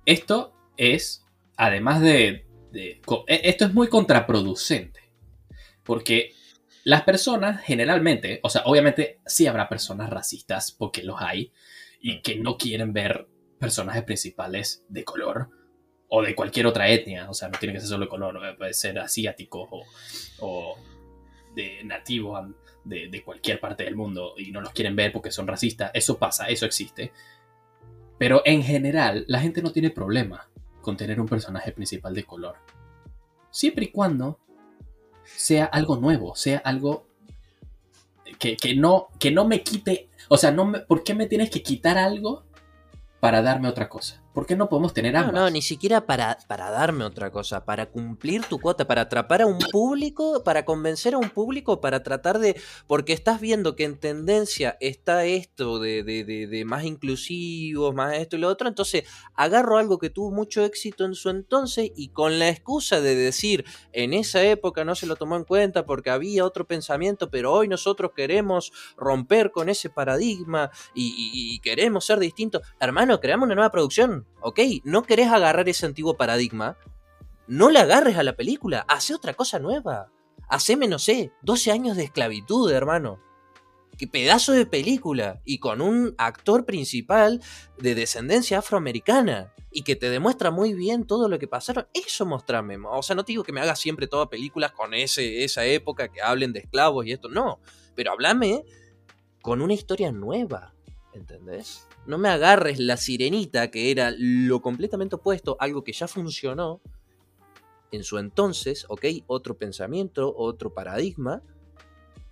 esto es, además de, de- e- esto es muy contraproducente. Porque las personas generalmente, o sea, obviamente sí habrá personas racistas, porque los hay, y que no quieren ver personajes principales de color o de cualquier otra etnia, o sea, no tiene que ser solo de color, eh, puede ser asiático o, o de nativo am- de, de cualquier parte del mundo y no los quieren ver porque son racistas, eso pasa, eso existe. Pero en general, la gente no tiene problema con tener un personaje principal de color. Siempre y cuando sea algo nuevo, sea algo que, que no, que no me quite. O sea, no me- ¿por qué me tienes que quitar algo para darme otra cosa? ¿Por qué no podemos tener No, ambas? no, ni siquiera para, para darme otra cosa, para cumplir tu cuota, para atrapar a un público, para convencer a un público, para tratar de... Porque estás viendo que en tendencia está esto de, de, de- de más inclusivos, más esto y lo otro, entonces agarro algo que tuvo mucho éxito en su entonces y con la excusa de decir, en esa época no se lo tomó en cuenta porque había otro pensamiento, pero hoy nosotros queremos romper con ese paradigma y, y- y queremos ser distintos. Hermano, creamos una nueva producción, ¿ok? No querés agarrar ese antiguo paradigma, no le agarres a la película, hace otra cosa nueva. Haceme, no sé, 12 años de esclavitud, hermano. Qué pedazo de película. Y con un actor principal de descendencia afroamericana. Y que te demuestra muy bien todo lo que pasaron. Eso mostrame. O sea, no te digo que me hagas siempre todas películas con ese, esa época que hablen de esclavos y esto. No. Pero háblame con una historia nueva. ¿Entendés? No me agarres la sirenita, que era lo completamente opuesto, algo que ya funcionó en su entonces, ¿ok? Otro pensamiento, otro paradigma.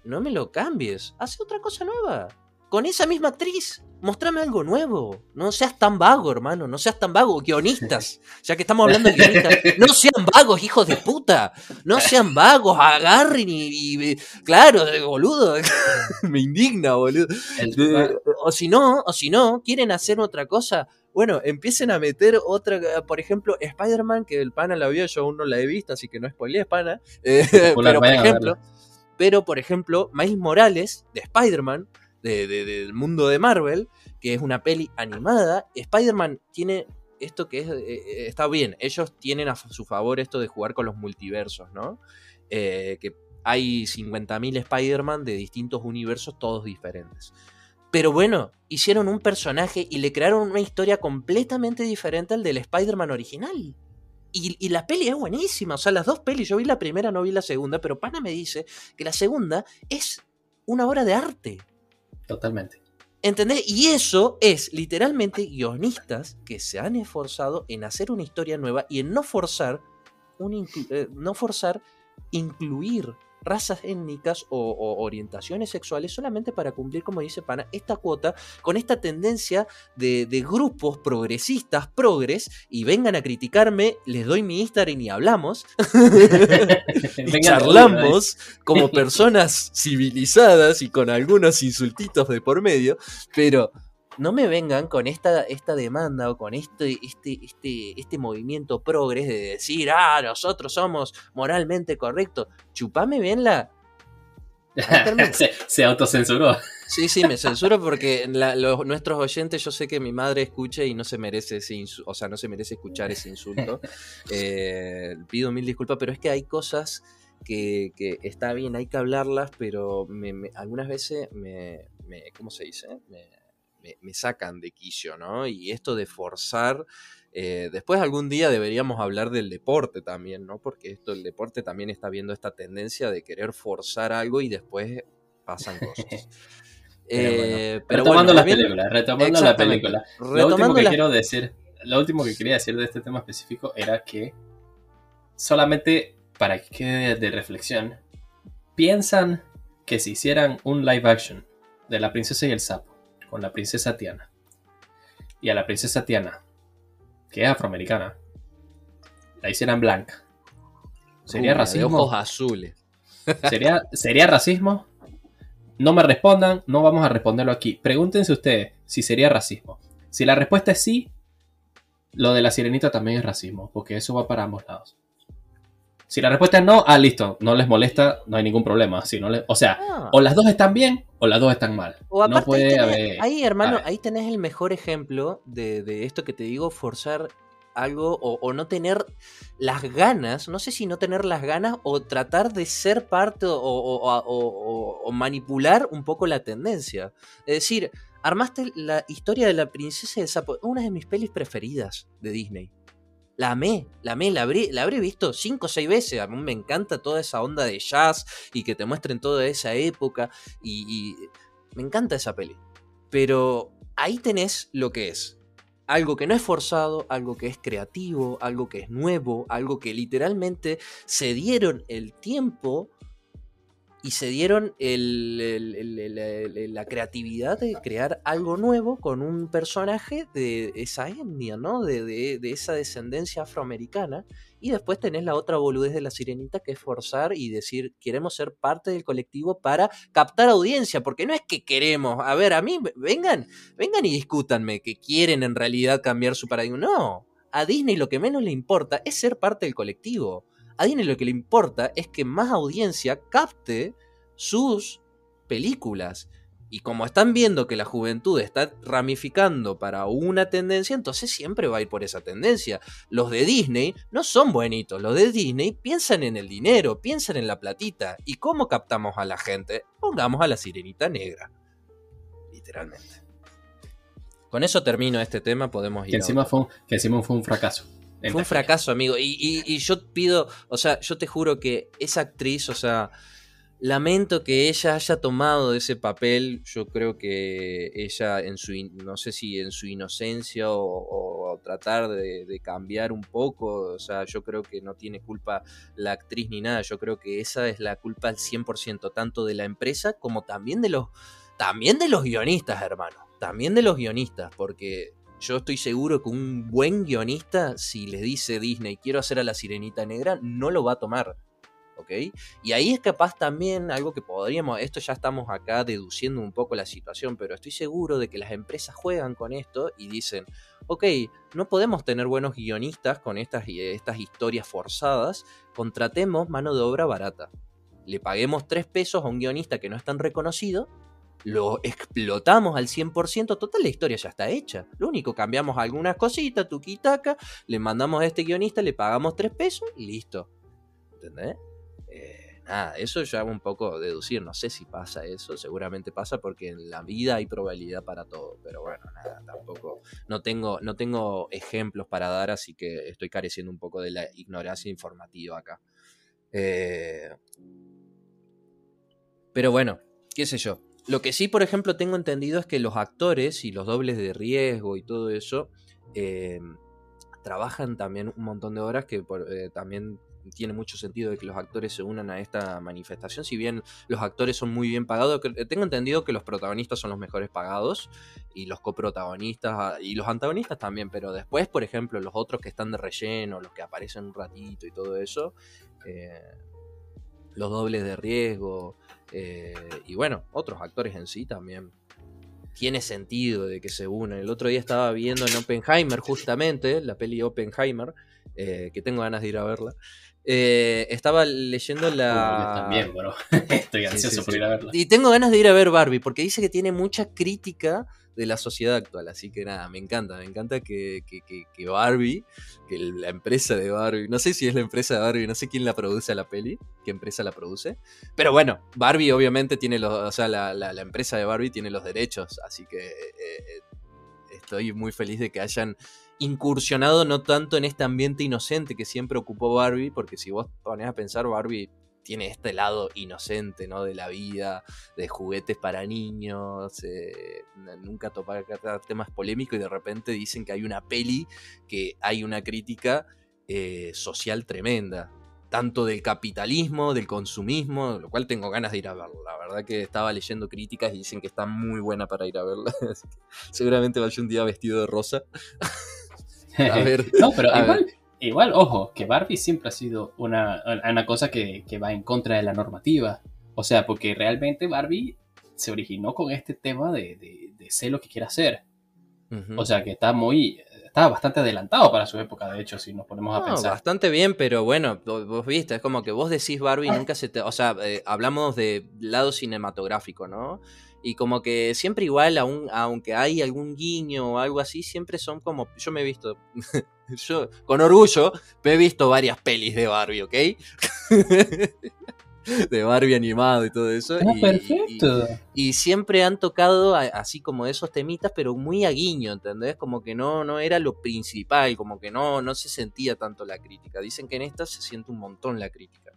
No me lo cambies. Hace otra cosa nueva. Con esa misma actriz. Mostrame algo nuevo. No seas tan vago, hermano. No seas tan vago. Guionistas. Ya que estamos hablando de guionistas. No sean vagos, hijos de puta. No sean vagos. Agarren y. y- claro, boludo. me indigna, boludo. O si no, o si no, quieren hacer otra cosa. Bueno, empiecen a meter otra, por ejemplo, Spider-Man, que el pana la vio, yo aún no la he visto, así que no spoileé, pana. Eh, pero por ejemplo, pero por ejemplo, Miles Morales, de Spider-Man, de- de- del mundo de Marvel, que es una peli animada, Spider-Man tiene esto que es, eh, eh, está bien, ellos tienen a su favor esto de jugar con los multiversos, ¿no? Eh, que hay 50.000 Spider-Man de distintos universos, todos diferentes. Pero bueno, hicieron un personaje y le crearon una historia completamente diferente al del Spider-Man original. Y, y la peli es buenísima, o sea, las dos pelis, yo vi la primera, no vi la segunda, pero Pana me dice que la segunda es una obra de arte. Totalmente. ¿Entendés? Y eso es literalmente guionistas que se han esforzado en hacer una historia nueva y en no forzar, eh, no forzar incluir razas étnicas o, o orientaciones sexuales solamente para cumplir, como dice Pana, esta cuota con esta tendencia de, de grupos progresistas, progres, y vengan a criticarme, les doy mi Instagram y hablamos, y charlamos como personas civilizadas y con algunos insultitos de por medio, pero no me vengan con esta, esta demanda o con este, este, este, este movimiento progres de decir, ah, nosotros somos moralmente correctos. Chupame bien la... Se, se autocensuró. Sí, sí, me censuro porque la- los- nuestros oyentes, yo sé que mi madre escucha y no se merece ese o sea, no se merece escuchar ese insulto. Eh, pido mil disculpas, pero es que hay cosas que, que está bien, hay que hablarlas, pero me- me- algunas veces me, me- ¿cómo se dice? Me, me- me sacan de quicio, ¿no? Y esto de forzar. eh, después algún día deberíamos hablar del deporte también, ¿no? Porque esto, el deporte también está viendo esta tendencia de querer forzar algo y después pasan cosas. Pero bueno, Eh, pero retomando bueno, la también- película, retomando la película. Lo último que la- quiero decir, lo último que quería decir de este tema específico era que solamente para que quede de reflexión, piensan que si hicieran un live action de la princesa y el sapo, con la princesa Tiana. Y a la princesa Tiana, que es afroamericana, la hicieran blanca. ¿Sería racismo? De ojos azules. ¿Sería, ¿Sería racismo? No me respondan, no vamos a responderlo aquí. Pregúntense ustedes si sería racismo. Si la respuesta es sí, lo de la sirenita también es racismo, porque eso va para ambos lados. Si la respuesta es no, ah, listo, no les molesta, no hay ningún problema. Si no le- o sea, Ah. o las dos están bien o las dos están mal. O aparte, no puede ahí, tenés, haber. ahí, hermano, ahí tenés el mejor ejemplo de, de esto que te digo, forzar algo o, o no tener las ganas, no sé si no tener las ganas o tratar de ser parte o, o- o- manipular un poco la tendencia. Es decir, armaste la historia de la princesa del sapo, una de mis pelis preferidas de Disney. La amé, la amé, la habré, la habré visto cinco o seis veces. A mí me encanta toda esa onda de jazz y que te muestren toda esa época. Y, y me encanta esa peli. Pero ahí tenés lo que es. Algo que no es forzado, algo que es creativo, algo que es nuevo, algo que literalmente se dieron el tiempo y se dieron la creatividad de crear algo nuevo con un personaje de esa etnia, ¿no? De, de- de esa descendencia afroamericana. Y después tenés la otra boludez de la sirenita que es forzar y decir, queremos ser parte del colectivo para captar audiencia, porque no es que queremos, a ver, a mí, vengan, vengan y discútanme que quieren en realidad cambiar su paradigma. No, a Disney lo que menos le importa es ser parte del colectivo. A Disney lo que le importa es que más audiencia capte sus películas. Y como están viendo que la juventud está ramificando para una tendencia, entonces siempre va a ir por esa tendencia. Los de Disney no son buenitos, los de Disney piensan en el dinero, piensan en la platita. ¿Y cómo captamos a la gente? Pongamos a la sirenita negra. Literalmente. Con eso termino este tema, podemos ir Que a encima, otro. fue que encima fue un fracaso. Fue un fracaso, amigo. Y, y- y yo pido, o sea, yo te juro que esa actriz, o sea, lamento que ella haya tomado ese papel. Yo creo que ella, en su, no sé si en su inocencia o, o tratar de, de cambiar un poco, o sea, yo creo que no tiene culpa la actriz ni nada. Yo creo que esa es la culpa al 100%, tanto de la empresa como también de los, también de los guionistas, hermano. También de los guionistas, porque yo estoy seguro que un buen guionista, si le dice Disney, quiero hacer a la sirenita negra, no lo va a tomar. ¿Ok? Y ahí es capaz también algo que podríamos, esto ya estamos acá deduciendo un poco la situación, pero estoy seguro de que las empresas juegan con esto y dicen, ok, no podemos tener buenos guionistas con estas, estas historias forzadas, contratemos mano de obra barata. Le paguemos tres pesos a un guionista que no es tan reconocido lo explotamos al 100%, total la historia ya está hecha. Lo único, cambiamos algunas cositas, tuquitaca, le mandamos a este guionista, le pagamos tres pesos y listo. ¿Entendés? Eh, nada, eso ya un poco deducir, no sé si pasa eso, seguramente pasa porque en la vida hay probabilidad para todo, pero bueno, nada, tampoco, no tengo, no tengo ejemplos para dar, así que estoy careciendo un poco de la ignorancia informativa acá. Eh, pero bueno, qué sé yo. Lo que sí, por ejemplo, tengo entendido es que los actores y los dobles de riesgo y todo eso eh, trabajan también un montón de horas que eh, también tiene mucho sentido de que los actores se unan a esta manifestación. Si bien los actores son muy bien pagados, que- tengo entendido que los protagonistas son los mejores pagados y los coprotagonistas ah, y los antagonistas también, pero después, por ejemplo, los otros que están de relleno, los que aparecen un ratito y todo eso, eh, los dobles de riesgo, eh, y bueno, otros actores en sí también. Tiene sentido de que se unan. El otro día estaba viendo en Oppenheimer, justamente, la peli Oppenheimer, eh, que tengo ganas de ir a verla. Eh, estaba leyendo yo la. también, bro. Estoy Sí, ansioso sí, por sí. ir a verla. Y tengo ganas de ir a ver Barbie, porque dice que tiene mucha crítica de la sociedad actual. Así que nada, me encanta, me encanta que, que- que- Barbie, que la empresa de Barbie, no sé si es la empresa de Barbie, no sé quién la produce a la peli, qué empresa la produce. Pero bueno, Barbie obviamente tiene los, o sea, la, la- la empresa de Barbie tiene los derechos, así que eh, eh, estoy muy feliz de que hayan incursionado no tanto en este ambiente inocente que siempre ocupó Barbie, porque si vos ponés a pensar, Barbie tiene este lado inocente, ¿no? De la vida, de juguetes para niños, eh, nunca topa temas polémicos y de repente dicen que hay una peli, que hay una crítica eh, social tremenda. tanto del capitalismo, del consumismo, lo cual tengo ganas de ir a verla. La verdad que estaba leyendo críticas y dicen que está muy buena para ir a verla. Seguramente vaya un día vestido de rosa. a ver. no, pero igual, igual, ojo, que Barbie siempre ha sido una, una cosa que, que va en contra de la normativa. O sea, porque realmente Barbie se originó con este tema de, de, de ser lo que quiere hacer. O sea, que está muy, estaba bastante adelantado para su época, de hecho, si nos ponemos a pensar. Bastante bien, pero bueno, vos, viste, es como que vos decís Barbie nunca se te... O sea, eh, hablamos de lado cinematográfico, ¿no? Y como que siempre igual, aun, aunque hay algún guiño o algo así, siempre son como... Yo me he visto... yo, con orgullo, me he visto varias pelis de Barbie, ¿ok? de Barbie animado y todo eso. Ah, perfecto. Y, siempre han tocado así como esos temitas, pero muy a guiño, ¿entendés? Como que no, no era lo principal, como que no, no se sentía tanto la crítica. Dicen que en esta se siente un montón la crítica.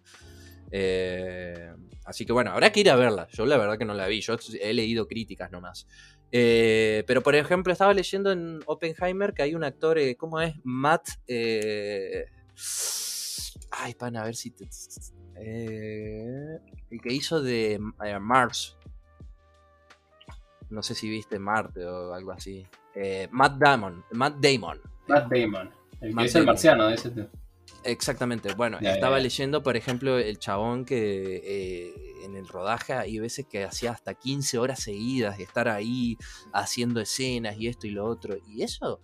Eh, así que bueno, habrá que ir a verla. Yo la verdad que no la vi, yo he leído críticas nomás. Eh, pero por ejemplo, estaba leyendo en Oppenheimer que hay un actor, eh, ¿cómo es? Matt... Ay, pan, a ver si te, eh, el que hizo de eh, Mars. No sé si viste Marte o algo así. Eh, Matt Damon. Matt Damon. Matt Damon. El que es el marciano ese Exactamente. Bueno, estaba leyendo, por ejemplo, el chabón que en el rodaje hay veces que hacía hasta 15 horas seguidas de estar ahí haciendo escenas y esto y lo otro. Y eso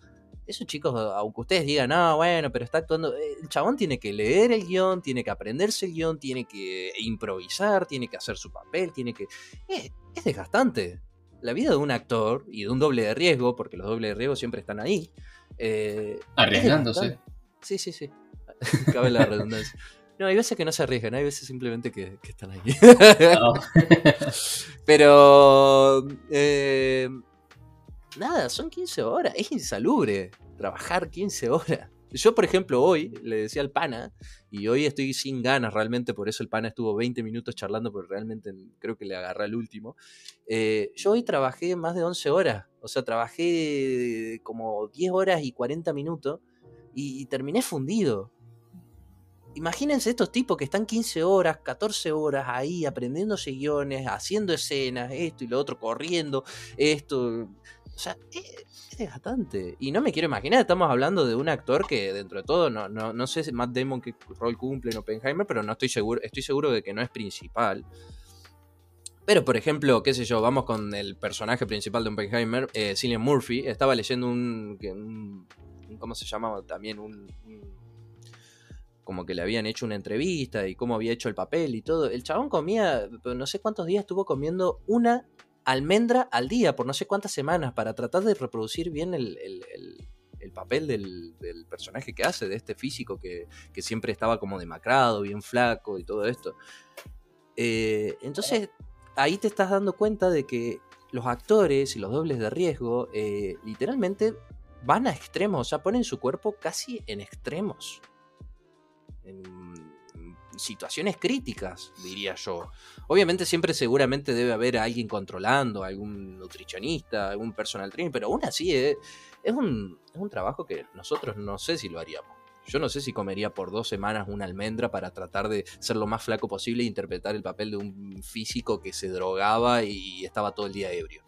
eso chicos, aunque ustedes digan, no, bueno, pero está actuando, eh, el chabón tiene que leer el guion, tiene que aprenderse el guion, tiene que improvisar, tiene que hacer su papel, tiene que... Eh, es desgastante. La vida de un actor y de un doble de riesgo, porque los dobles de riesgo siempre están ahí. Eh, Arriesgándose. Sí, sí, sí. Cabe la redundancia. No, hay veces que no se arriesgan, hay veces simplemente que, están ahí. Pero... Eh, nada, son 15 horas, es insalubre trabajar 15 horas. Yo, por ejemplo, hoy le decía al pana, y hoy estoy sin ganas realmente, por eso el pana estuvo 20 minutos charlando, porque realmente creo que le agarré el último. Eh, yo hoy trabajé más de 11 horas, o sea, trabajé como 10 horas y 40 minutos y, terminé fundido. Imagínense estos tipos que están 15 horas, 14 horas ahí aprendiendo guiones, haciendo escenas, esto y lo otro, corriendo, esto, o sea, es, desgastante. Y no me quiero imaginar, estamos hablando de un actor que dentro de todo, no, no, no sé Matt Damon qué rol cumple en Oppenheimer, pero no estoy seguro, estoy seguro de que no es principal. Pero, por ejemplo, qué sé yo, vamos con el personaje principal de Oppenheimer, eh, Cillian Murphy. Estaba leyendo un, ¿Cómo se llamaba? También un, Como que le habían hecho una entrevista y cómo había hecho el papel y todo. El chabón comía, no sé cuántos días estuvo comiendo una almendra al día por no sé cuántas semanas para tratar de reproducir bien el, papel del, personaje que hace, de este físico que, siempre estaba como demacrado, bien flaco y todo esto. Eh, entonces ahí te estás dando cuenta de que los actores y los dobles de riesgo eh, literalmente van a extremos, o sea, ponen su cuerpo casi en extremos situaciones críticas, diría yo. Obviamente siempre seguramente debe haber alguien controlando, algún nutricionista, algún personal trainer, pero aún así eh, es, un, es un trabajo que nosotros no sé si lo haríamos. Yo no sé si comería por dos semanas una almendra para tratar de ser lo más flaco posible e interpretar el papel de un físico que se drogaba y estaba todo el día ebrio.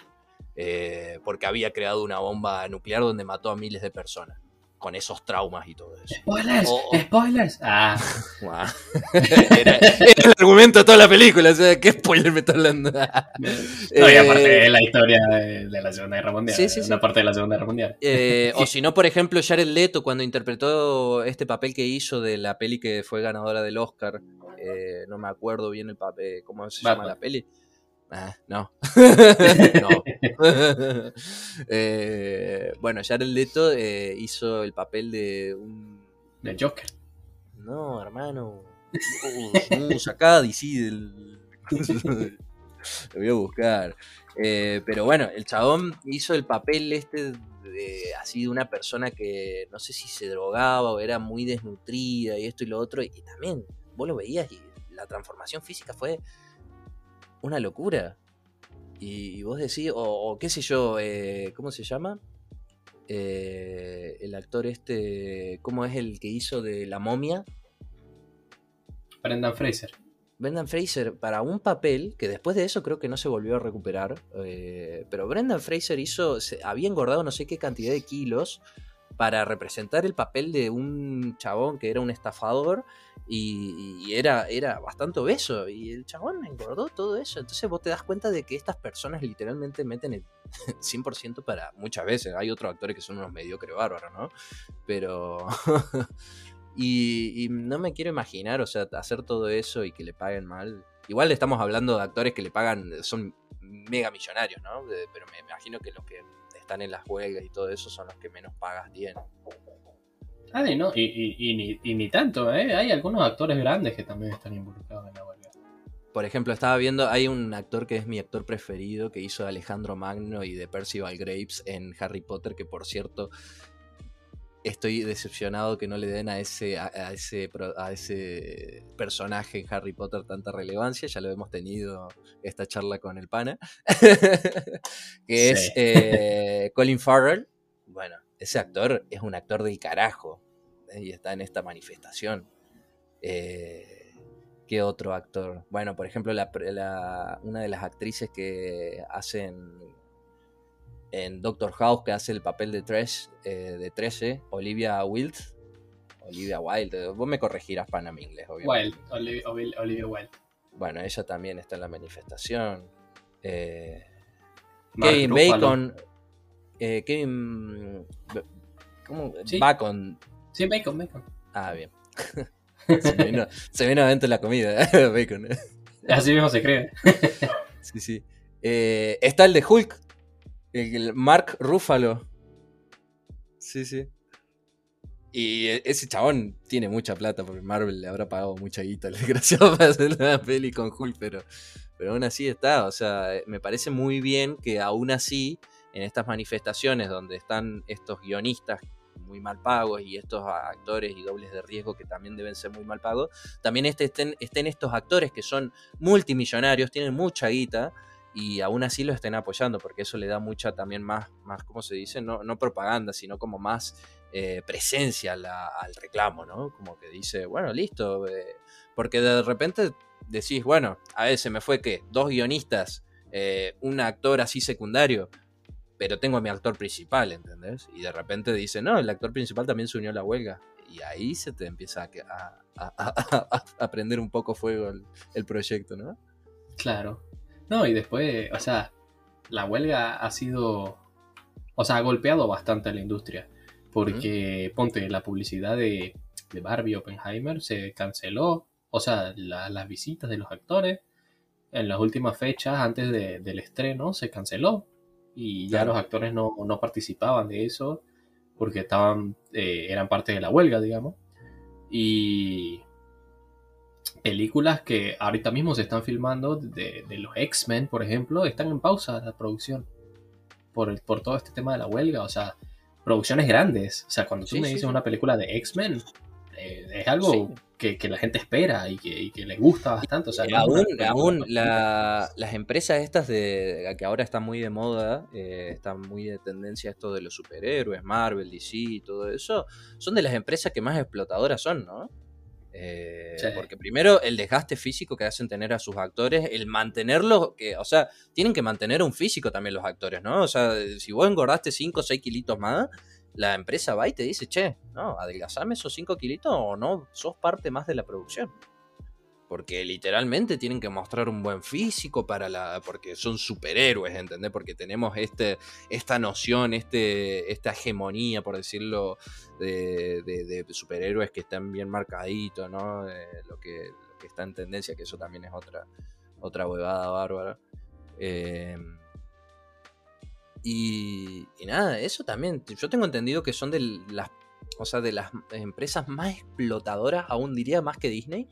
Eh, porque había creado una bomba nuclear donde mató a miles de personas con esos traumas y todo eso. Spoilers, spoilers. Ah. era, el argumento de toda la película, o sea, ¿qué spoiler me está hablando? no, y aparte de la historia de, la Segunda Guerra Mundial, sí, sí, una parte de la Segunda Guerra Mundial. Eh, o si no, por ejemplo, Jared Leto cuando interpretó este papel que hizo de la peli que fue ganadora del Oscar, eh, no me acuerdo bien el papel, ¿cómo se llama la peli? Ah, no. no. eh, bueno, Jared Leto eh, hizo el papel de un. ¿De Joker. No, hermano. Uh, sacada DC del. Lo voy a buscar. Eh, pero bueno, el chabón hizo el papel este de, así de una persona que no sé si se drogaba o era muy desnutrida y esto y lo otro. Y también vos lo veías y la transformación física fue una locura. Y, vos decís, o, qué sé yo, eh, ¿cómo se llama? Eh, el actor este, ¿cómo es el que hizo de La momia? Brendan Fraser. Brendan Fraser para un papel que después de eso creo que no se volvió a recuperar. eh, pero Brendan Fraser hizo. se- había engordado no sé qué cantidad de kilos para representar el papel de un chabón que era un estafador y, era, era bastante obeso. Y el chabón engordó todo eso. Entonces vos te das cuenta de que estas personas literalmente meten el 100% para muchas veces. Hay otros actores que son unos mediocres bárbaros, ¿no? Pero. y, y no me quiero imaginar, o sea, hacer todo eso y que le paguen mal. Igual estamos hablando de actores que le pagan, son mega millonarios, ¿no? Pero me imagino que los que están en las huelgas y todo eso son los que menos pagas tienen. Ah, y no, y, y- y ni, y ni tanto, ¿eh? Hay algunos actores grandes que también están involucrados en la huelga. Por ejemplo, estaba viendo, hay un actor que es mi actor preferido, que hizo de Alejandro Magno y de Percival Graves en Harry Potter, que por cierto, estoy decepcionado que no le den a ese, a, a ese, a ese personaje en Harry Potter tanta relevancia, ya lo hemos tenido esta charla con el pana, que es Sí. eh, Colin Farrell. Bueno, ese actor es un actor del carajo ¿eh? y está en esta manifestación. Eh, ¿Qué otro actor? Bueno, por ejemplo, la, la- una de las actrices que hacen en Doctor House, que hace el papel de, Tres, eh, de 13, Olivia Wilde. Olivia Wilde, vos me corregirás para mi inglés, obviamente. Wild, Olivia, Olivia- Olivia Wilde. Bueno, ella también está en la manifestación. Eh, Kevin. Bacon. eh, Kevin. ¿Cómo? Sí. Bacon. Sí, Bacon, Bacon. Ah, bien. se, vino, se vino adentro la comida, Bacon. Así mismo se cree. Sí, sí. Eh, está el de Hulk. El, Mark Ruffalo. Sí, sí. Y e- ese chabón tiene mucha plata porque Marvel le habrá pagado mucha guita al desgraciado para hacer una peli con Hulk, pero, pero aún así está. O sea, eh, me parece muy bien que aún así, en estas manifestaciones donde están estos guionistas muy mal pagos y estos actores y dobles de riesgo que también deben ser muy mal pagos, también este- estén, estén estos actores que son multimillonarios, tienen mucha guita y aún así lo estén apoyando porque eso le da mucha también más, más ¿cómo se dice? No, no propaganda, sino como más eh, presencia al reclamo, ¿no? Como que dice, bueno, listo, eh, porque de repente decís, bueno, a ver, se me fue que dos guionistas, eh, un actor así secundario, pero tengo a mi actor principal, ¿entendés? Y de repente dice, no, el actor principal también se unió a la huelga. Y ahí se te empieza a- a prender un poco fuego el, el proyecto, ¿no? Claro. No, y después, o sea, la huelga ha sido, o sea, ha golpeado bastante a la industria. Porque, ponte, la publicidad de, de Barbie Oppenheimer se canceló. O sea, la- las visitas de los actores en las últimas fechas antes de- del estreno se canceló. Y ya Claro. los actores no, no participaban de eso porque estaban, eh, eran parte de la huelga, digamos. Y películas que ahorita mismo se están filmando de, de los X-Men, por ejemplo, están en pausa la producción por, el- por todo este tema de la huelga. O sea, producciones grandes. O sea, cuando tú Sí, me dices sí. una película de X-Men, eh, es algo Sí. que, que la gente espera y que, y que les gusta bastante. O sea, no aún aún la- las empresas estas de que ahora están muy de moda, eh, están muy de tendencia esto de los superhéroes, Marvel, DC y todo eso, son de las empresas que más explotadoras son, ¿no? Eh, Sí. Porque primero el desgaste físico que hacen tener a sus actores, el mantenerlos, que, o sea, tienen que mantener un físico también los actores, ¿no? O sea, si vos engordaste 5 o 6 kilitos más, la empresa va y te dice, che, no, adelgazame esos 5 kilitos o no, sos parte más de la producción. Porque literalmente tienen que mostrar un buen físico para la. porque son superhéroes, ¿entendés? Porque tenemos este, esta noción, este, esta hegemonía, por decirlo, de, de- superhéroes que están bien marcaditos, ¿no? Eh, lo, que, lo que está en tendencia, que eso también es otra, otra huevada bárbara. Eh, y, y nada, eso también. Yo tengo entendido que son de las, o sea, de las empresas más explotadoras, aún diría más que Disney,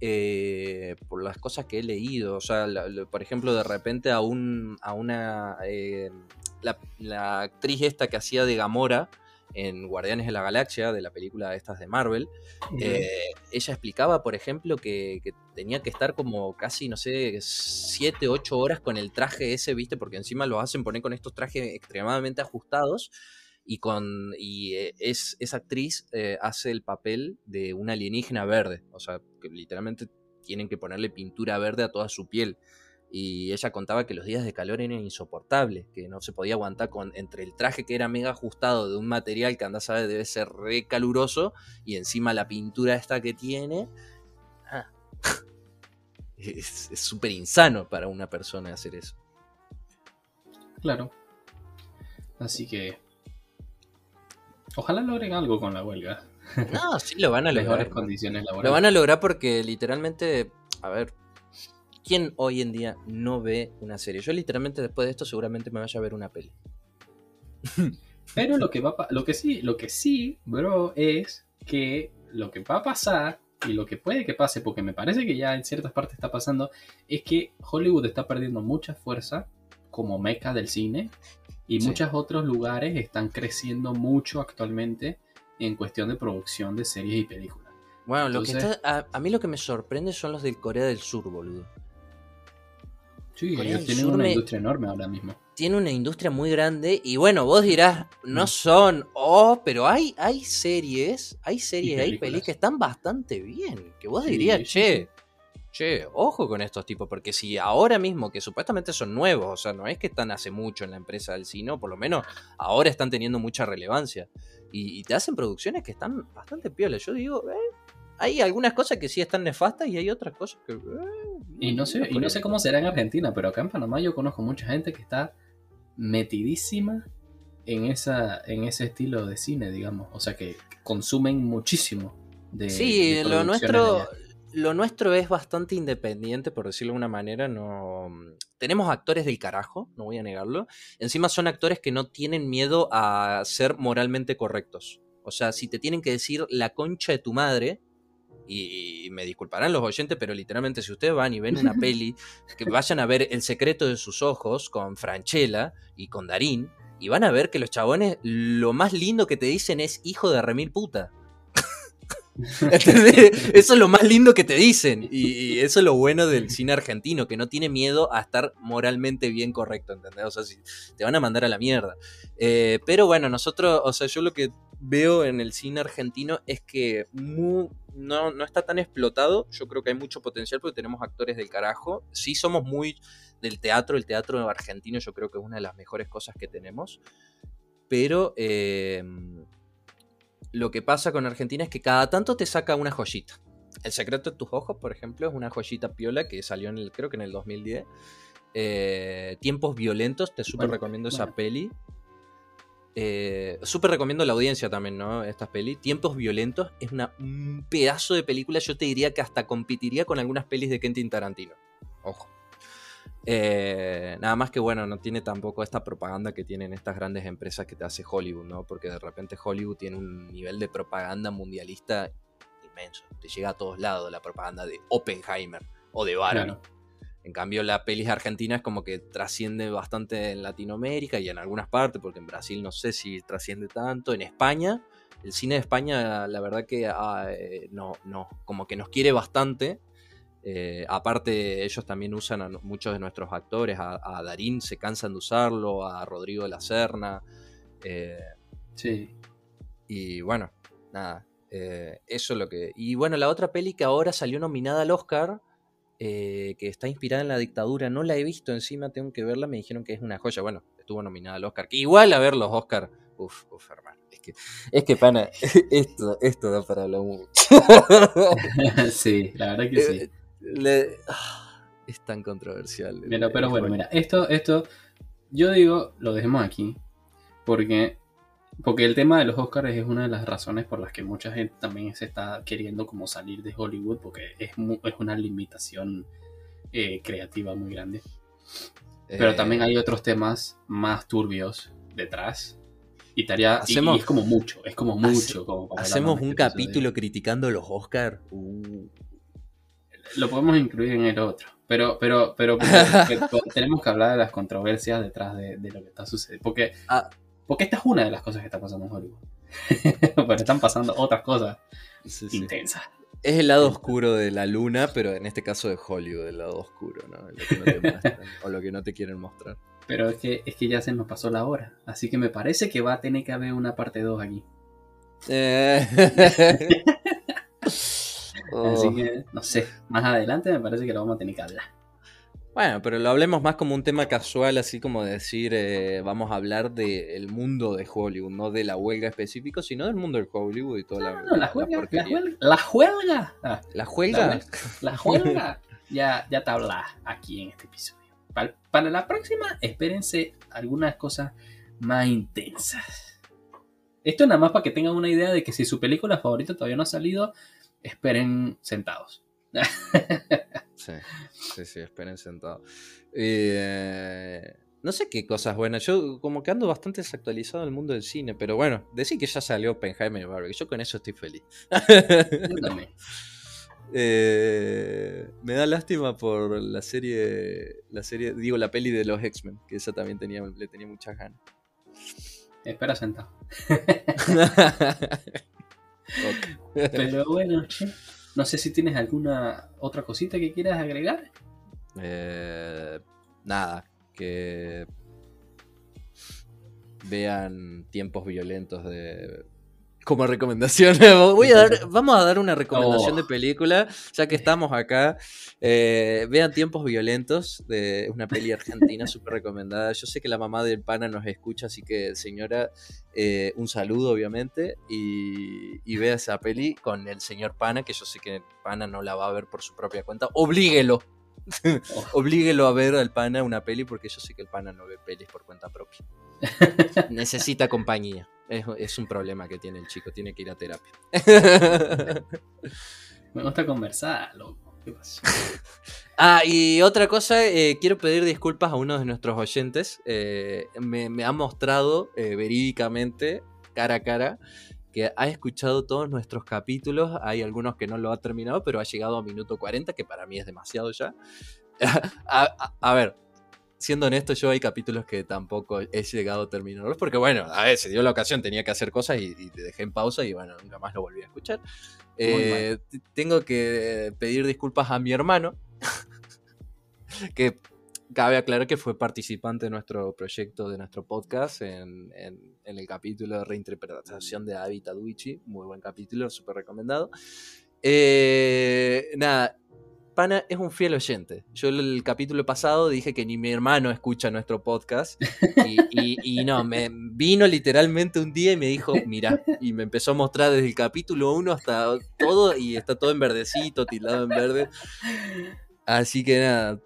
eh, por las cosas que he leído. O sea, la- la- por ejemplo, de repente a, un, a una. eh, la, la actriz esta que hacía de Gamora en Guardianes de la Galaxia, de la película estas de Marvel, eh, ella explicaba, por ejemplo, que, que tenía que estar como casi, no sé, 7, 8 horas con el traje ese, ¿viste? Porque encima lo hacen poner con estos trajes extremadamente ajustados. Y con y eh, es esa actriz eh, hace el papel de una alienígena verde, o sea, que literalmente tienen que ponerle pintura verde a toda su piel. Y ella contaba que los días de calor eran insoportables, que no se podía aguantar con entre el traje que era mega ajustado de un material que anda sabe debe ser re caluroso y encima la pintura esta que tiene. Ah. es súper insano para una persona hacer eso. Claro. Así que. Ojalá logren algo con la huelga. No, sí lo van a lograr. Mejores condiciones laborales. Lo van a lograr porque literalmente, a ver, ¿quién hoy en día no ve una serie? Yo literalmente después de esto seguramente me vaya a ver una peli. Pero lo que va a lo que sí, lo que sí, bro, es que lo que va a pasar y lo que puede que pase, porque me parece que ya en ciertas partes está pasando, es que Hollywood está perdiendo mucha fuerza como meca del cine y Sí. muchos otros lugares están creciendo mucho actualmente en cuestión de producción de series y películas. Bueno, lo que está, a, a mí lo que me sorprende son los del Corea del Sur, boludo. Sí, Corea ellos tienen Sur una me- industria enorme ahora mismo. Tiene una industria muy grande y bueno, vos dirás, no Mm. son, oh, pero hay, hay series, hay series, hay películas. pelis que están bastante bien. Que vos Sí, dirías, che, che, ojo con estos tipos, porque si ahora mismo, que supuestamente son nuevos, o sea, no es que están hace mucho en la empresa del cine, por lo menos ahora están teniendo mucha relevancia. Y, y te hacen producciones que están bastante piolas. Yo digo, eh, hay algunas cosas que sí están nefastas y hay otras cosas que... eh, Y no sé, y no sé cómo será en Argentina, pero acá en Panamá yo conozco mucha gente que está metidísima en esa, en ese estilo de cine, digamos. O sea que consumen muchísimo de. Sí, de lo nuestro, allá. Lo nuestro es bastante independiente, por decirlo de una manera. No tenemos actores del carajo, no voy a negarlo. Encima son actores que no tienen miedo a ser moralmente correctos. O sea, si te tienen que decir la concha de tu madre, y, y me disculparán los oyentes, pero literalmente si ustedes van y ven una peli, que vayan a ver El secreto de sus ojos con Franchella y con Darín, y van a ver que los chabones lo más lindo que te dicen es hijo de remil puta. Eso es lo más lindo que te dicen. Y, eso es lo bueno del cine argentino, que no tiene miedo a estar moralmente bien correcto, ¿entendés? O sea, si te van a mandar a la mierda. Eh, pero bueno, nosotros, o sea, yo lo que veo en el cine argentino es que no, no está tan explotado. Yo creo que hay mucho potencial porque tenemos actores del carajo. Sí somos muy del teatro, el teatro argentino yo creo que es una de las mejores cosas que tenemos. Pero eh, lo que pasa con Argentina es que cada tanto te saca una joyita. El secreto de tus ojos, por ejemplo, es una joyita piola que salió en el, creo que en el 2010. Eh, Tiempos violentos, te súper Bueno, recomiendo esa peli. Eh, súper recomiendo a la audiencia también, ¿no? Esta peli. Tiempos violentos es una, un pedazo de película. Yo te diría que hasta competiría con algunas pelis de Quentin Tarantino. Ojo. Eh, nada más que bueno, no tiene tampoco esta propaganda que tienen estas grandes empresas que te hace Hollywood, ¿no? Porque de repente Hollywood tiene un nivel de propaganda mundialista inmenso. Te llega a todos lados la propaganda de Oppenheimer o de Barbie. Claro. En cambio, la pelis argentina es como que trasciende bastante en Latinoamérica y en algunas partes, porque en Brasil no sé si trasciende tanto. En España, el cine de España, la verdad que ah, eh, no, no, como que nos quiere bastante. Eh, aparte, ellos también usan a muchos de nuestros actores. A, a Darín se cansan de usarlo, a Rodrigo de la Serna. eh, Sí. y bueno, nada. eh, eso es lo que. Y bueno, la otra peli que ahora salió nominada al Oscar, que está inspirada en la dictadura, no la he visto encima, tengo que verla. Me dijeron que es una joya. Bueno, estuvo nominada al Oscar. Que igual a ver los Oscar. Uf, uf, hermano. Es que, es que pana, esto, esto da para hablar mucho. sí, la verdad que sí. Eh, le- ah, es tan controversial. Pero el bueno, mira, esto, esto, yo digo, lo dejemos aquí, porque, porque el tema de los Oscars es una de las razones por las que mucha gente también se está queriendo como salir de Hollywood, porque es, mu- es una limitación eh, creativa muy grande. Pero Eh, también hay otros temas más turbios detrás. Y- Hacemos- y es como mucho, es como Hace- mucho. como para Hacemos un capítulo criticando los Oscar. Uh, Lo podemos incluir en el otro. Pero, pero, pero, pero- tenemos que hablar de las controversias detrás de, de lo que está sucediendo. Porque, Ah. porque esta es una de las cosas que está pasando en Hollywood. pero están pasando otras cosas sí, sí. intensas. Es el lado oscuro de la luna, pero en este caso de Hollywood, el lado oscuro, ¿no? Lo que no te muestran, o lo que no te quieren mostrar. Pero es que, es que ya se nos pasó la hora. Así que me parece que va a tener que haber una parte 2 aquí. Eh. Así que, no sé, más adelante me parece que lo vamos a tener que hablar. Bueno, pero lo hablemos más como un tema casual, así como decir, eh, vamos a hablar del mundo de Hollywood, no de la huelga específico, sino del mundo de Hollywood y toda la, No, no, la juelga, la porquería. juelga, la juelga, ah, ¿La huelga? la juelga, ya, ya te habla aquí en este episodio. Para, para la próxima, espérense algunas cosas más intensas. Esto nada más para que tengan una idea de que si su película favorita todavía no ha salido, esperen sentados. Sí, sí, sí, esperen sentado. Eh, no sé qué cosas buenas. Yo como que ando bastante desactualizado en el mundo del cine, pero bueno, decir que ya salió Oppenheimer y Barbie. Yo con eso estoy feliz. Yo también. Eh, me da lástima por la serie, la serie, digo, la peli de los X-Men, que esa también tenía, le tenía muchas ganas. Espera sentado. Ok. Pero bueno, che, no sé si tienes alguna otra cosita que quieras agregar. Eh, nada, que vean tiempos violentos de como recomendación. Voy a dar, vamos a dar una recomendación Oh. de película, ya que estamos acá. Eh, vean tiempos violentos de una peli argentina súper recomendada. Yo sé que la mamá del pana nos escucha, así que señora, eh, un saludo obviamente y, y vea esa peli con el señor pana, que yo sé que pana no la va a ver por su propia cuenta. Oblíguelo. Oh. Oblíguelo a ver al pana una peli porque yo sé que el pana no ve pelis por cuenta propia. Necesita compañía. Es, es un problema que tiene el chico, tiene que ir a terapia. Me gusta conversar, loco. ¿Qué pasó? ah, y otra cosa, eh, quiero pedir disculpas a uno de nuestros oyentes. Eh, me, me ha mostrado eh, verídicamente, cara a cara, que ha escuchado todos nuestros capítulos. Hay algunos que no lo ha terminado, pero ha llegado a minuto 40, que para mí es demasiado ya. a, a- a ver, siendo honesto, yo hay capítulos que tampoco he llegado a terminarlos, porque bueno, a ver, se dio la ocasión, tenía que hacer cosas y, y te dejé en pausa y bueno, nunca más lo volví a escuchar. Eh, tengo que pedir disculpas a mi hermano, que cabe aclarar que fue participante de nuestro proyecto, de nuestro podcast, en, en- en el capítulo de reinterpretación de David Taduichi, muy buen capítulo, súper recomendado. Eh, nada, Pana es un fiel oyente. Yo el, capítulo pasado dije que ni mi hermano escucha nuestro podcast. Y, y- y no, me vino literalmente un día y me dijo, mira, y me empezó a mostrar desde el capítulo 1 hasta todo, y está todo en verdecito, tildado en verde. Así que nada,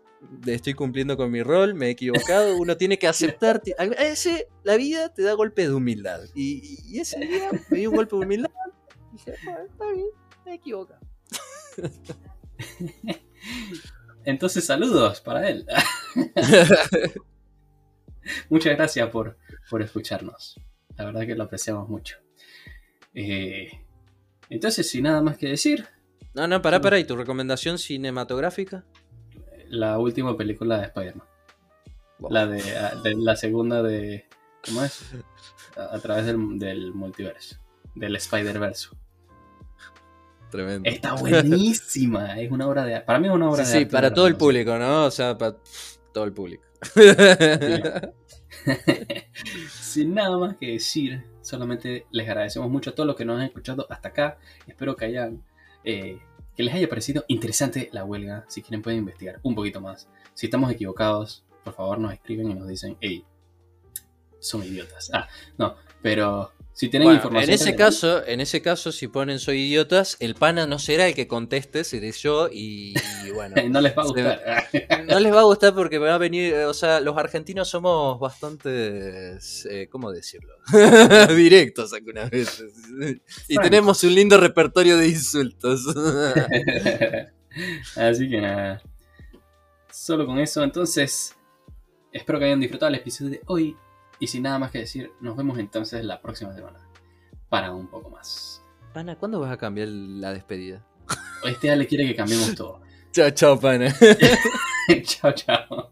estoy cumpliendo con mi rol, me he equivocado, uno tiene que aceptar. ese, la vida te da golpes de humildad. Y, y ese día me dio un golpe de humildad. Y dije, "Bueno, está bien, me he equivocado. Entonces, saludos para él. Muchas gracias por, por escucharnos. La verdad que lo apreciamos mucho. Eh, entonces, sin nada más que decir, No, no, pará, pará. ¿Y tu recomendación cinematográfica? la última película de Spider-Man. Wow. La de, de- la segunda de. ¿Cómo es? A, a través del, del multiverso. Del Spider-Verse. Tremendo. Está buenísima. Es una obra de Para mí es una obra Sí, de sí, para todo el público, ¿no? O sea, para todo el público. Sin nada más que decir, solamente les agradecemos mucho a todos los que nos han escuchado hasta acá. Espero que hayan eh, que les haya parecido interesante la huelga. Si quieren pueden investigar un poquito más. Si estamos equivocados, por favor nos escriben y nos dicen, hey, son idiotas. Ah, no, pero si tienen Bueno, información. en ese caso, en ese caso, si ponen soy idiotas, el pana no será el que conteste, seré yo y, y bueno. no les va a gustar. No les va a gustar porque me va a venir, o sea, los argentinos somos bastante, eh, ¿cómo decirlo? Directos algunas veces. Y tenemos un lindo repertorio de insultos. Así que nada. Solo con eso, entonces. Espero que hayan disfrutado el episodio de hoy. Y sin nada más que decir, nos vemos entonces la próxima semana. Para un poco más. Pana, ¿cuándo vas a cambiar la despedida? Este Ale quiere que cambiemos todo. Chao, chao, pana. chao, chao.